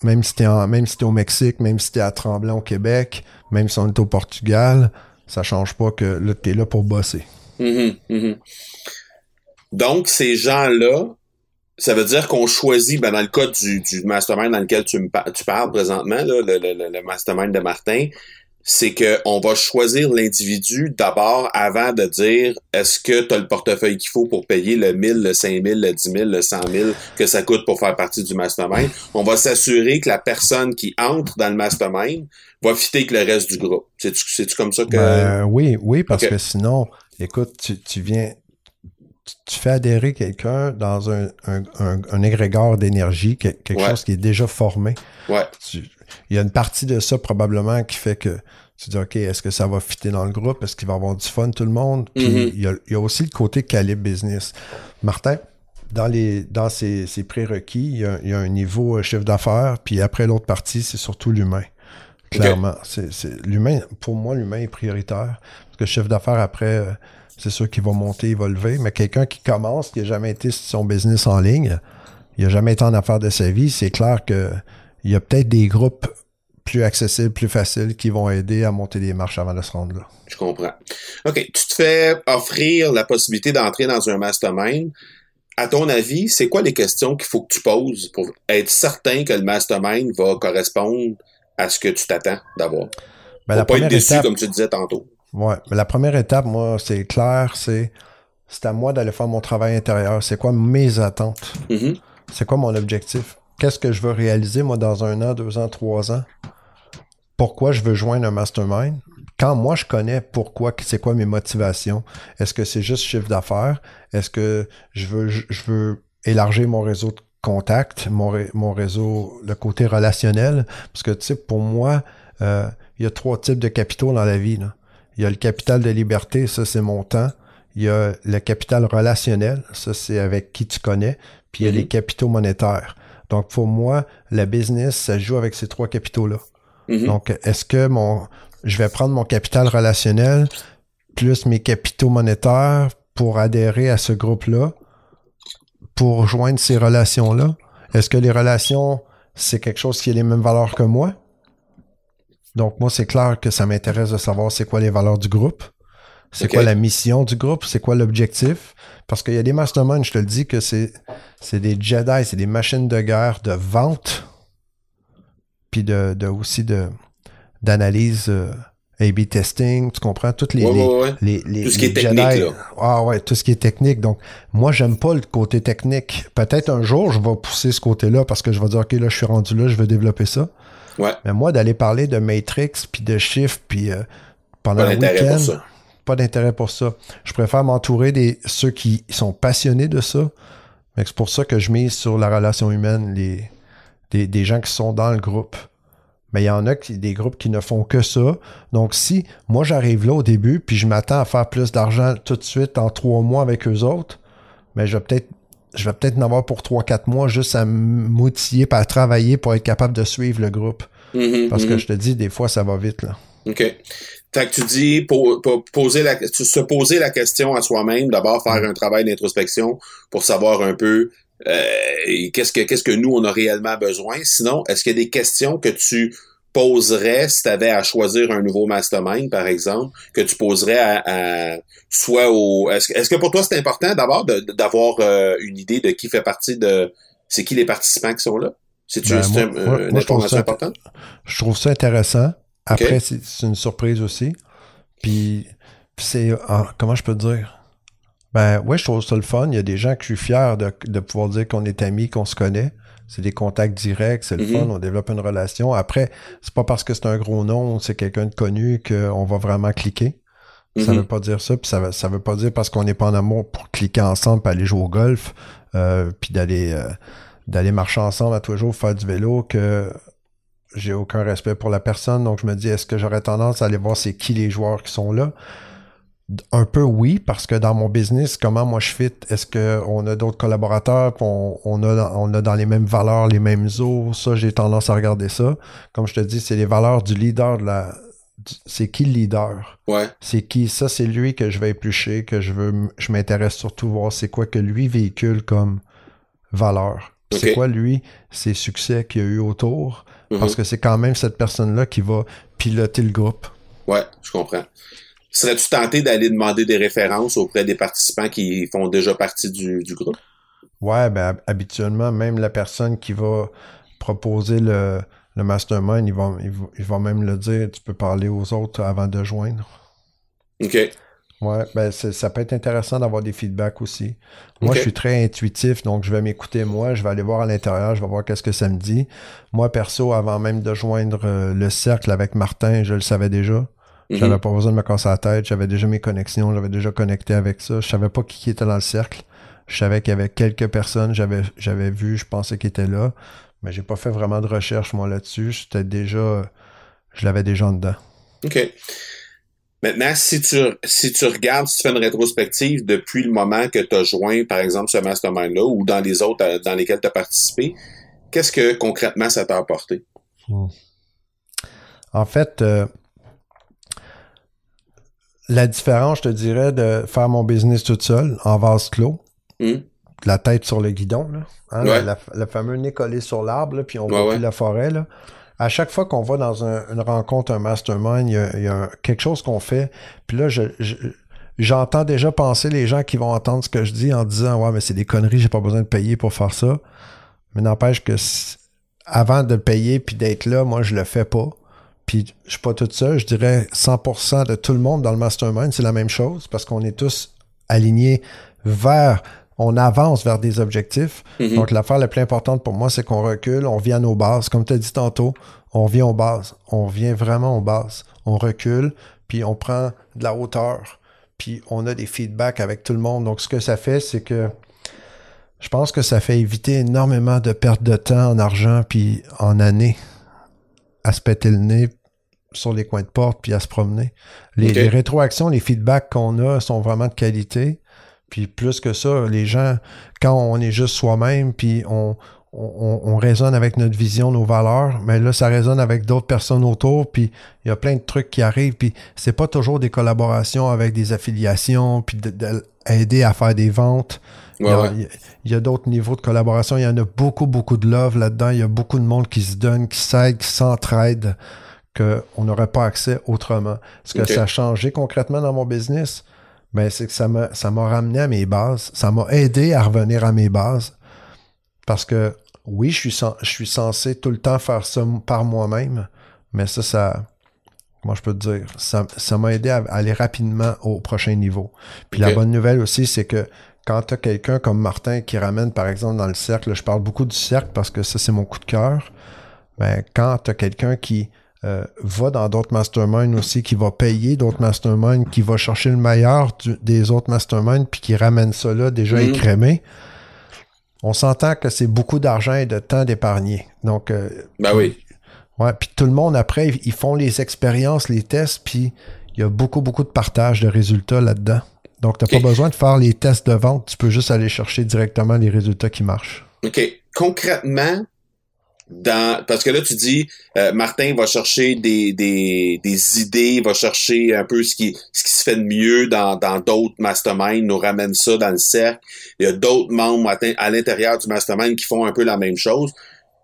Même si t'es même si es au Mexique, même si t'es à Tremblant au Québec, même si on est au Portugal, ça change pas que là, t'es là pour bosser. Mm-hmm, mm-hmm. Donc, ces gens-là, ça veut dire qu'on choisit, ben, dans le cas du, mastermind dans lequel tu, me, tu parles présentement, là, le, le, le, mastermind de Martin, c'est qu'on va choisir l'individu d'abord avant de dire est-ce que tu as le portefeuille qu'il faut pour payer le 1000, le 5000, le 10 000, le 100 000 que ça coûte pour faire partie du mastermind? On va s'assurer que la personne qui entre dans le mastermind va fitter avec le reste du groupe. C'est-tu comme ça que... Ben, oui, oui, parce que sinon, écoute, tu, tu viens... Tu, fais adhérer quelqu'un dans un, un, un, égrégore d'énergie, quelque chose qui est déjà formé. Ouais il y a une partie de ça probablement qui fait que tu dis, OK, est-ce que ça va fitter dans le groupe? Est-ce qu'il va avoir du fun tout le monde? Puis mm-hmm. il, y a, aussi le côté calibre business. Martin, dans les dans ses, prérequis, il y, a, un niveau euh, chiffre d'affaires, puis après l'autre partie, c'est surtout l'humain. Clairement. C'est, l'humain, pour moi, l'humain est prioritaire. Parce que chiffre d'affaires, après, euh, c'est sûr qu'il va monter, il va lever. Mais quelqu'un qui commence, qui n'a jamais été sur son business en ligne, il n'a jamais été en affaires de sa vie, c'est clair que il y a peut-être des groupes plus accessibles, plus faciles, qui vont aider à monter des marches avant de se rendre là. Je comprends. OK, tu te fais offrir la possibilité d'entrer dans un mastermind. À ton avis, c'est quoi les questions qu'il faut que tu poses pour être certain que le mastermind va correspondre à ce que tu t'attends d'avoir? Ben, la pas être première déçu, étape, comme tu disais tantôt. Ouais, mais la première étape, moi, c'est clair, c'est c'est à moi d'aller faire mon travail intérieur. C'est quoi mes attentes? Mhm. C'est quoi mon objectif? Qu'est-ce que je veux réaliser, moi, dans un an, deux ans, trois ans? Pourquoi je veux joindre un mastermind? Quand moi, je connais pourquoi, c'est quoi mes motivations? Est-ce que c'est juste chiffre d'affaires? Est-ce que je veux, je veux élargir mon réseau de contacts, mon, ré- mon réseau, le côté relationnel? Parce que, tu sais, pour moi, euh, il y a trois types de capitaux dans la vie. là. Il y a le capital de liberté, ça, c'est mon temps. Il y a le capital relationnel, ça, c'est avec qui tu connais. Puis il y a Mhm. les capitaux monétaires. Donc, pour moi, la business, ça joue avec ces trois capitaux-là. Mhm. Donc, est-ce que mon, je vais prendre mon capital relationnel plus mes capitaux monétaires pour adhérer à ce groupe-là, pour joindre ces relations-là? Est-ce que les relations, c'est quelque chose qui a les mêmes valeurs que moi? Donc, moi, c'est clair que ça m'intéresse de savoir c'est quoi les valeurs du groupe. C'est quoi la mission du groupe? C'est quoi l'objectif? Parce qu'il y a des masterminds, je te le dis, que c'est, c'est des Jedi, c'est des machines de guerre de vente, puis de, de aussi de, d'analyse euh, A-B testing, tu comprends? Toutes les, Ouais, les, ouais, ouais. les, les- Tout ce qui les est technique, Jedi- là. Ah ouais, tout ce qui est technique. Donc, moi, j'aime pas le côté technique. Peut-être un jour, je vais pousser ce côté-là parce que je vais dire, OK, là, je suis rendu là, je veux développer ça. Ouais. Mais moi, d'aller parler de Matrix, puis de chiffres, puis euh, pendant d'intérêt week-end, pas d'intérêt pour ça. Je préfère m'entourer des ceux qui sont passionnés de ça. Mais c'est pour ça que je mise sur la relation humaine, les, des, des gens qui sont dans le groupe. Mais il y en a qui, des groupes qui ne font que ça. Donc, si moi j'arrive là au début, puis je m'attends à faire plus d'argent tout de suite en trois mois avec eux autres, mais je vais peut-être je vais peut-être en avoir pour trois, quatre mois juste à m'outiller, à travailler pour être capable de suivre le groupe. Mhm, Parce que mhm. je te dis, des fois, ça va vite. Là. OK. Fait que tu dis po- po- poser la, se poser la question à soi-même, d'abord faire un travail d'introspection pour savoir un peu euh, qu'est-ce que qu'est-ce que nous on a réellement besoin. Sinon, est-ce qu'il y a des questions que tu poserais si tu avais à choisir un nouveau mastermind, par exemple, que tu poserais à, à- soit au est-ce, que- est-ce que pour toi c'est important d'abord de- d'avoir euh, une idée de qui fait partie de c'est qui les participants qui sont là? C'est-tu Ben, c'est moi- moi- une moi, je trouve information ça- importante? Je trouve ça intéressant. Après, c'est c'est une surprise aussi. Puis, c'est. ah, comment je peux te dire? Ben, ouais, je trouve ça le fun. Il y a des gens que je suis fier de, de pouvoir dire qu'on est amis, qu'on se connaît. C'est des contacts directs, c'est le Mhm. fun, on développe une relation. Après, c'est pas parce que c'est un gros nom, c'est quelqu'un de connu qu'on va vraiment cliquer. Ça Mhm. veut pas dire ça, puis ça veut, ça veut pas dire parce qu'on n'est pas en amour pour cliquer ensemble, puis aller jouer au golf, euh, puis d'aller euh, d'aller marcher ensemble à tous les jours, faire du vélo, que j'ai aucun respect pour la personne. Donc je me dis, est-ce que j'aurais tendance à aller voir c'est qui les joueurs qui sont là? Un peu oui, parce que dans mon business, comment moi je fit, est-ce qu'on a d'autres collaborateurs, on, on, a, on a dans les mêmes valeurs, les mêmes eaux, ça j'ai tendance à regarder ça. Comme je te dis, c'est les valeurs du leader de la... C'est qui le leader? Ouais. C'est qui? Ça, c'est lui que je vais éplucher, que je veux, je m'intéresse surtout voir c'est quoi que lui véhicule comme valeur. C'est quoi, lui, ses succès qu'il y a eu autour? Mhm. Parce que c'est quand même cette personne-là qui va piloter le groupe. Ouais, je comprends. Serais-tu tenté d'aller demander des références auprès des participants qui font déjà partie du, du groupe? Ouais, ben, hab- habituellement, même la personne qui va proposer le, le mastermind, il va, il, va, il va même le dire, tu peux parler aux autres avant de joindre. OK. Ouais, ben ça peut être intéressant d'avoir des feedbacks aussi. Moi, je suis très intuitif, donc je vais m'écouter moi, je vais aller voir à l'intérieur, je vais voir qu'est-ce que ça me dit. Moi, perso, avant même de joindre euh, le cercle avec Martin, je le savais déjà. Mhm. J'avais pas besoin de me casser la tête, j'avais déjà mes connexions, j'avais déjà connecté avec ça. Je savais pas qui était dans le cercle. Je savais qu'il y avait quelques personnes, j'avais j'avais vu, je pensais qu'ils étaient là, mais j'ai pas fait vraiment de recherche moi là-dessus. J'étais déjà, je l'avais déjà en dedans. OK. Maintenant, si tu, si tu regardes, si tu fais une rétrospective depuis le moment que tu as joint, par exemple, ce mastermind-là ou dans les autres euh, dans lesquels tu as participé, qu'est-ce que concrètement ça t'a apporté? En fait, euh, la différence, je te dirais, de faire mon business toute seule, en vase clos, Hmm? la tête sur le guidon, là, hein, Ouais. la- la- le fameux nez collé sur l'arbre, puis on Ouais, voit ouais. plus la forêt, là, à chaque fois qu'on va dans une rencontre, un mastermind, il y a, quelque chose qu'on fait. Puis là, je, j'entends déjà penser les gens qui vont entendre ce que je dis en disant Ouais, mais c'est des conneries, j'ai pas besoin de payer pour faire ça. Mais n'empêche que avant de payer puis d'être là, moi, je le fais pas. Puis je suis pas tout seul, je dirais 100% de tout le monde dans le mastermind, c'est la même chose parce qu'on est tous alignés vers, on avance vers des objectifs. Mm-hmm. Donc l'affaire la plus importante pour moi, c'est qu'on recule, on vient à nos bases. Comme tu as dit tantôt, on vient aux bases. On vient vraiment aux bases. On recule, puis on prend de la hauteur, puis on a des feedbacks avec tout le monde. Donc ce que ça fait, c'est que je pense que ça fait éviter énormément de pertes de temps en argent puis en années à se péter le nez sur les coins de porte puis à se promener. Les, rétroactions, les feedbacks qu'on a sont vraiment de qualité. Puis plus que ça, les gens, quand on est juste soi-même, puis on, on, on, résonne avec notre vision, nos valeurs, mais là, ça résonne avec d'autres personnes autour, puis il y a plein de trucs qui arrivent, puis c'est pas toujours des collaborations avec des affiliations, puis d'aider à faire des ventes il y a, d'autres niveaux de collaboration. Il y en a beaucoup, beaucoup de love là-dedans. Il y a beaucoup de monde qui se donne, qui s'aide, qui s'entraide, qu'on n'aurait pas accès autrement. Ce que ça a changé concrètement dans mon business, ben, c'est que ça m'a, ça m'a ramené à mes bases. Ça m'a aidé à revenir à mes bases. Parce que oui, je suis, je suis censé tout le temps faire ça par moi-même, mais ça, ça, moi je peux te dire, ça, ça m'a aidé à aller rapidement au prochain niveau. Puis la bonne nouvelle aussi, c'est que quand tu as quelqu'un comme Martin qui ramène, par exemple, dans le cercle, je parle beaucoup du cercle parce que ça, c'est mon coup de cœur. Ben, quand tu as quelqu'un qui euh, va dans d'autres masterminds aussi, qui va payer d'autres masterminds, qui va chercher le meilleur des autres masterminds, puis qui ramène ça là déjà mhm. écrémé, on s'entend que c'est beaucoup d'argent et de temps d'épargner. Donc, euh, ben oui. Ouais, puis tout le monde, après, ils font les expériences, les tests, puis il y a beaucoup, beaucoup de partage de résultats là-dedans. Donc, tu n'as pas besoin de faire les tests de vente, tu peux juste aller chercher directement les résultats qui marchent. OK. Concrètement, dans parce que là tu dis euh, Martin va chercher des, des, des idées, va chercher un peu ce qui ce qui se fait de mieux dans dans d'autres masterminds, nous ramène ça dans le cercle. Il y a d'autres membres à l'intérieur du mastermind qui font un peu la même chose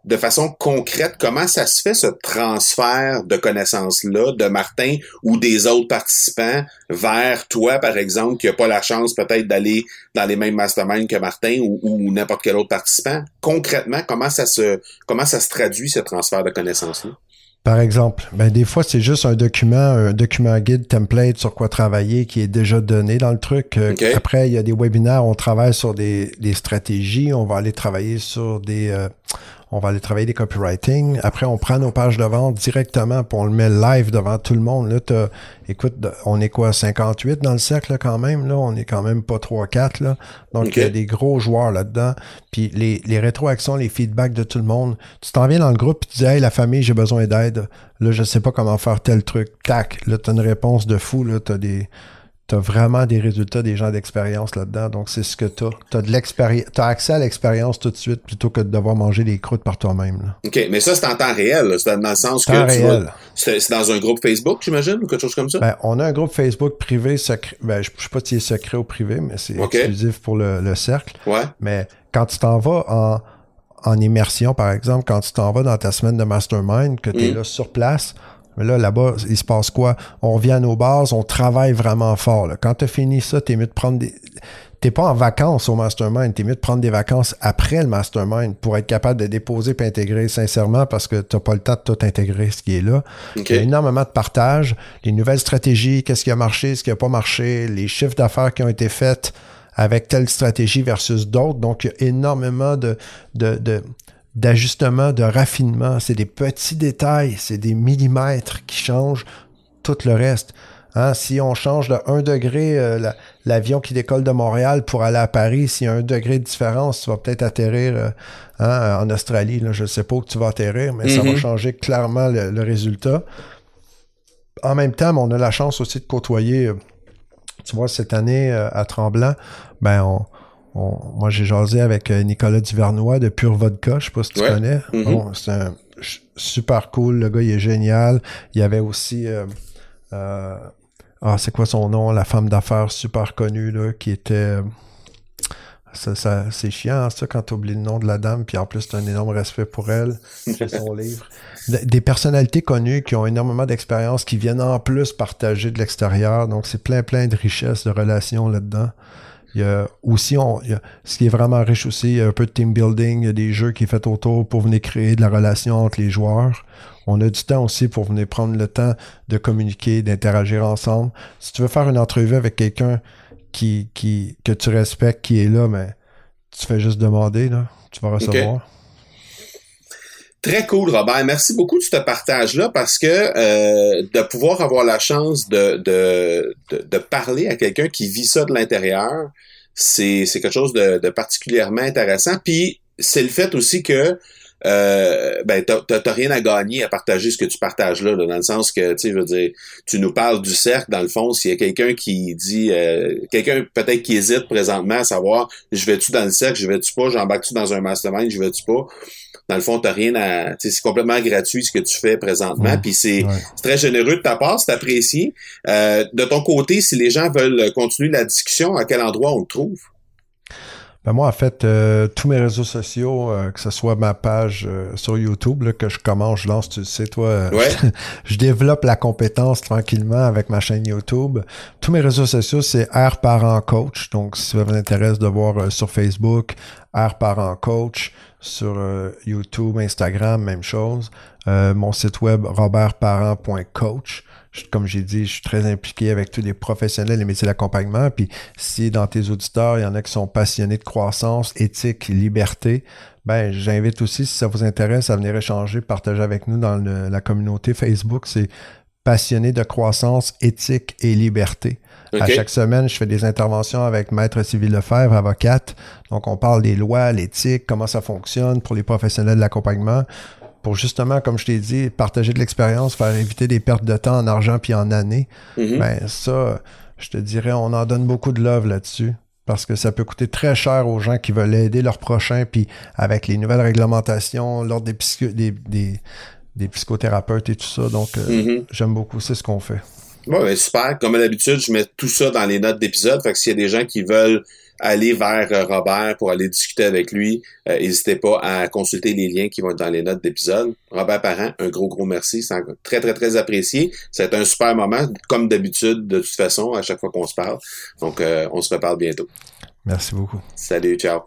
de façon concrète, comment ça se fait ce transfert de connaissances-là de Martin ou des autres participants vers toi, par exemple, qui n'a pas la chance peut-être d'aller dans les mêmes masterminds que Martin ou, n'importe quel autre participant? Concrètement, comment ça se, comment ça se traduit ce transfert de connaissances-là? Par exemple, ben des fois c'est juste un document, un document guide template sur quoi travailler qui est déjà donné dans le truc. Euh, après, il y a des webinaires, on travaille sur des, des stratégies, on va aller travailler sur des, euh, on va aller travailler des copywriting. Après, on prend nos pages de vente directement, puis on le met live devant tout le monde. Là, écoute, on est quoi, 58 dans le cercle quand même, là? On est quand même pas 3-4, là. Donc, il y a des gros joueurs là-dedans. Puis les, les rétroactions, les feedbacks de tout le monde. Tu t'en viens dans le groupe, tu dis, hey, la famille, j'ai besoin d'aide. Là, je sais pas comment faire tel truc. Tac, là, t'as une réponse de fou, là. T'as des tu as vraiment des résultats des gens d'expérience là-dedans. Donc, c'est ce que tu as. Tu as, as accès à l'expérience tout de suite plutôt que de devoir manger des croûtes par toi-même. OK, mais ça, c'est en temps réel. C'est dans le sens que réel. c'est dans un groupe Facebook, j'imagine, ou quelque chose comme ça? Ben, on a un groupe Facebook privé, secret. Ben, je ne sais pas si c'est secret ou privé, mais c'est exclusif pour le, cercle. Ouais. Mais quand tu t'en vas en, en immersion, par exemple, quand tu t'en vas dans ta semaine de mastermind, que tu es mm. là sur place, mais là, là-bas, il se passe quoi? On revient à nos bases, on travaille vraiment fort. Quand tu as fini ça, t'es mieux de prendre des. T'es pas en vacances au mastermind, t'es mieux de prendre des vacances après le mastermind pour être capable de déposer et intégrer sincèrement parce que t'as pas le temps de tout intégrer ce qui est là. Il y a énormément de partage, les nouvelles stratégies, qu'est-ce qui a marché, ce qui a pas marché, les chiffres d'affaires qui ont été faits avec telle stratégie versus d'autres. Donc, il y a énormément de, de, de, d'ajustement, de raffinement. C'est des petits détails, c'est des millimètres qui changent tout le reste. Hein, si on change de 1 degré euh, l'avion qui décolle de Montréal pour aller à Paris, s'il y a un degré de différence, tu vas peut-être atterrir euh, hein, en Australie. Là, je ne sais pas où tu vas atterrir, mais ça va mm-hmm. changer clairement le, résultat. En même temps, on a la chance aussi de côtoyer, euh, tu vois, cette année à Tremblant, ben on, moi, j'ai jasé avec euh, Nicolas Duvernois de Pure Vodka, je sais pas si tu connais. Mm-hmm. c'est un super cool, le gars, il est génial. Il y avait aussi... Euh, euh, ah, c'est quoi son nom? La femme d'affaires super connue, là, qui était... Ça, ça, c'est chiant, ça, quand tu oublies le nom de la dame, puis en plus, tu as un énorme respect pour elle, c'est son livre. Des personnalités connues qui ont énormément d'expérience, qui viennent en plus partager de l'extérieur. Donc, c'est plein, plein de richesses, de relations là-dedans. Il y a aussi, on, il y a, ce qui est vraiment riche aussi, il y a un peu de team building, il y a des jeux qui est fait autour pour venir créer de la relation entre les joueurs. On a du temps aussi pour venir prendre le temps de communiquer, d'interagir ensemble. Si tu veux faire une entrevue avec quelqu'un qui, qui, que tu respectes, qui est là, mais tu fais juste demander, là, tu vas recevoir. Très cool, Robert. Merci beaucoup de ce partage-là parce que euh, de pouvoir avoir la chance de, de, de, parler à quelqu'un qui vit ça de l'intérieur, c'est quelque chose de, de particulièrement intéressant. Puis c'est le fait aussi que euh, ben t'as rien à gagner à partager ce que tu partages là, dans le sens que tu veux dire, tu nous parles du cercle dans le fond. S'il y a quelqu'un qui dit, euh, quelqu'un peut-être qui hésite présentement à savoir, je vais-tu dans le cercle, je vais-tu pas, j'embarque-tu dans un mastermind, je vais-tu pas? Dans le fond, t'as rien à, c'est complètement gratuit ce que tu fais présentement. Puis c'est très généreux de ta part, c'est apprécié. Euh, de ton côté, si les gens veulent continuer la discussion, à quel endroit on le trouve? Ben moi, en fait, euh, tous mes réseaux sociaux, euh, que ce soit ma page euh, sur YouTube là, que je commence, je lance, tu sais, toi, je, développe la compétence tranquillement avec ma chaîne YouTube. Tous mes réseaux sociaux, c'est R Parent Coach. Donc, si ça vous intéresse de voir sur Facebook, R Parent Coach, sur YouTube, Instagram, même chose. mon site web, robertparent.coach comme j'ai dit, je suis très impliqué avec tous les professionnels, les métiers d'accompagnement. Puis si dans tes auditeurs, il y en a qui sont passionnés de croissance, éthique, liberté, ben j'invite aussi, si ça vous intéresse, à venir échanger, partager avec nous dans la communauté Facebook. C'est passionné de croissance, éthique et liberté. À chaque semaine, je fais des interventions avec Maître Sylvie Lefebvre, avocate. Donc, on parle des lois, l'éthique, comment ça fonctionne pour les professionnels de l'accompagnement pour justement, comme je t'ai dit, partager de l'expérience, faire éviter des pertes de temps en argent puis en années, mm-hmm. ben ça, je te dirais, on en donne beaucoup de love là-dessus. Parce que ça peut coûter très cher aux gens qui veulent aider leurs prochains, puis avec les nouvelles réglementations, l'ordre des, des, psychothérapeutes et tout ça. Donc, euh, mm-hmm. j'aime beaucoup, c'est ce qu'on fait. Bon, ben super. Comme d'habitude, je mets tout ça dans les notes d'épisode. Fait que s'il y a des gens qui veulent aller vers euh, Robert pour aller discuter avec lui. Euh, n'hésitez pas à consulter les liens qui vont être dans les notes d'épisode. Robert Parent, un gros, gros merci. C'est très, très, très apprécié. C'est un super moment, comme d'habitude, de toute façon, à chaque fois qu'on se parle. Donc, euh, on se reparle bientôt. Merci beaucoup. Salut, ciao.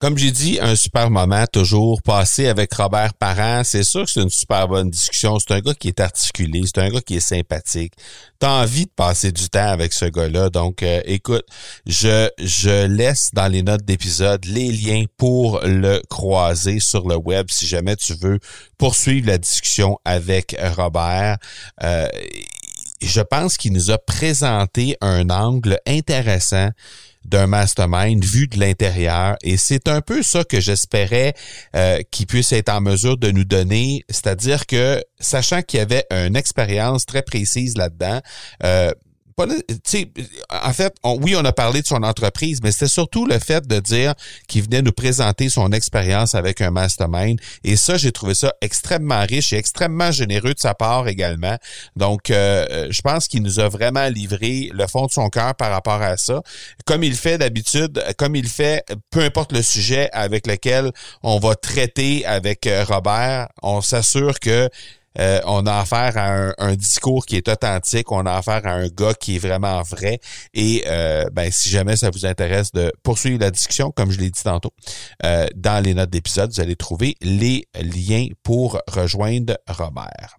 Comme j'ai dit, un super moment toujours passé avec Robert Parent. C'est sûr que c'est une super bonne discussion. C'est un gars qui est articulé, c'est un gars qui est sympathique. T'as envie de passer du temps avec ce gars-là. Donc, euh, écoute, je, je laisse dans les notes d'épisode les liens pour le croiser sur le web si jamais tu veux poursuivre la discussion avec Robert. Euh, je pense qu'il nous a présenté un angle intéressant d'un mastermind vu de l'intérieur. Et c'est un peu ça que j'espérais euh, qu'il puisse être en mesure de nous donner, c'est-à-dire que, sachant qu'il y avait une expérience très précise là-dedans, euh, en fait, oui, on a parlé de son entreprise, mais c'était surtout le fait de dire qu'il venait nous présenter son expérience avec un mastermind. Et ça, j'ai trouvé ça extrêmement riche et extrêmement généreux de sa part également. Donc, euh, euh, je pense qu'il nous a vraiment livré le fond de son cœur par rapport à ça. Comme il fait d'habitude, comme il fait, peu importe le sujet avec lequel on va traiter avec euh, Robert, on s'assure que euh, on a affaire à un, discours qui est authentique, on a affaire à un gars qui est vraiment vrai. Et euh, ben, si jamais ça vous intéresse de poursuivre la discussion, comme je l'ai dit tantôt, euh, dans les notes d'épisode, vous allez trouver les liens pour rejoindre Robert.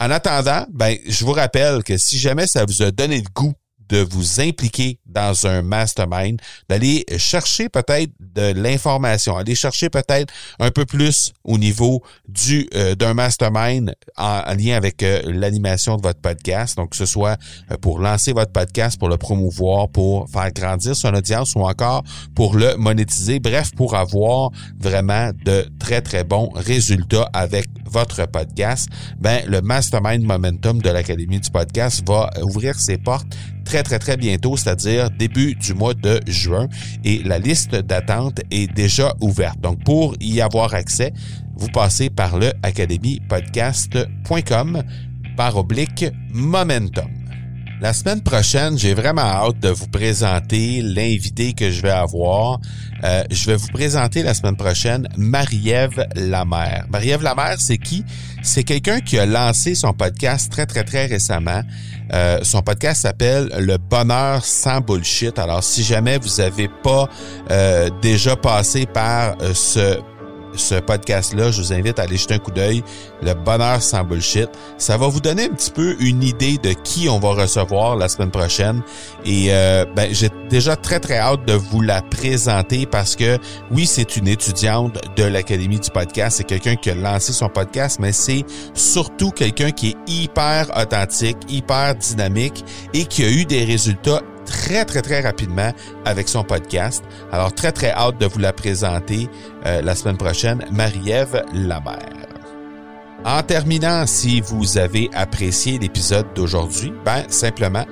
En attendant, ben, je vous rappelle que si jamais ça vous a donné le goût de vous impliquer dans un mastermind, d'aller chercher peut-être de l'information, aller chercher peut-être un peu plus au niveau du euh, d'un mastermind en, lien avec euh, l'animation de votre podcast, donc que ce soit euh, pour lancer votre podcast, pour le promouvoir, pour faire grandir son audience ou encore pour le monétiser, bref, pour avoir vraiment de très très bons résultats avec votre podcast, ben le mastermind momentum de l'Académie du podcast va ouvrir ses portes très, très, très bientôt, c'est-à-dire début du mois de juin. Et la liste d'attente est déjà ouverte. Donc, pour y avoir accès, vous passez par le academypodcast.com par oblique momentum. La semaine prochaine, j'ai vraiment hâte de vous présenter l'invité que je vais avoir. Euh, je vais vous présenter la semaine prochaine Marie-Ève Lamère. Marie-Ève Lamère, c'est qui? C'est quelqu'un qui a lancé son podcast très, très, très récemment. Euh, son podcast s'appelle Le bonheur sans bullshit. Alors, si jamais vous n'avez pas euh, déjà passé par ce ce podcast-là, je vous invite à aller jeter un coup d'œil. Le bonheur sans bullshit. Ça va vous donner un petit peu une idée de qui on va recevoir la semaine prochaine. Et euh, ben, j'ai déjà très très hâte de vous la présenter parce que oui, c'est une étudiante de l'Académie du podcast. C'est quelqu'un qui a lancé son podcast, mais c'est surtout quelqu'un qui est hyper authentique, hyper dynamique et qui a eu des résultats très, très, très rapidement avec son podcast. Alors, très, très hâte de vous la présenter euh, la semaine prochaine, Marie-Ève Lamère. En terminant, si vous avez apprécié l'épisode d'aujourd'hui, ben, simplement,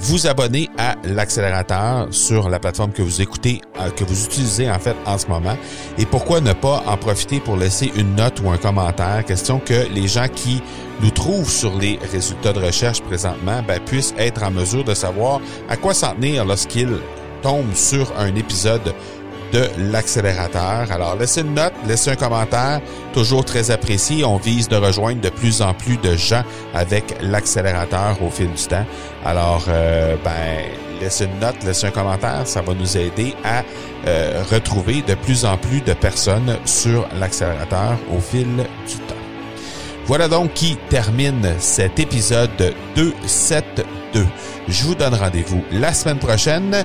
vous abonner à l'accélérateur sur la plateforme que vous écoutez, euh, que vous utilisez en fait en ce moment. Et pourquoi ne pas en profiter pour laisser une note ou un commentaire, question que les gens qui nous trouvent sur les résultats de recherche présentement ben, puissent être en mesure de savoir à quoi s'en tenir lorsqu'ils tombent sur un épisode de l'accélérateur. Alors, laissez une note, laissez un commentaire, toujours très apprécié. On vise de rejoindre de plus en plus de gens avec l'accélérateur au fil du temps. Alors, euh, ben, laissez une note, laissez un commentaire, ça va nous aider à euh, retrouver de plus en plus de personnes sur l'accélérateur au fil du temps. Voilà donc qui termine cet épisode 272. Je vous donne rendez-vous la semaine prochaine.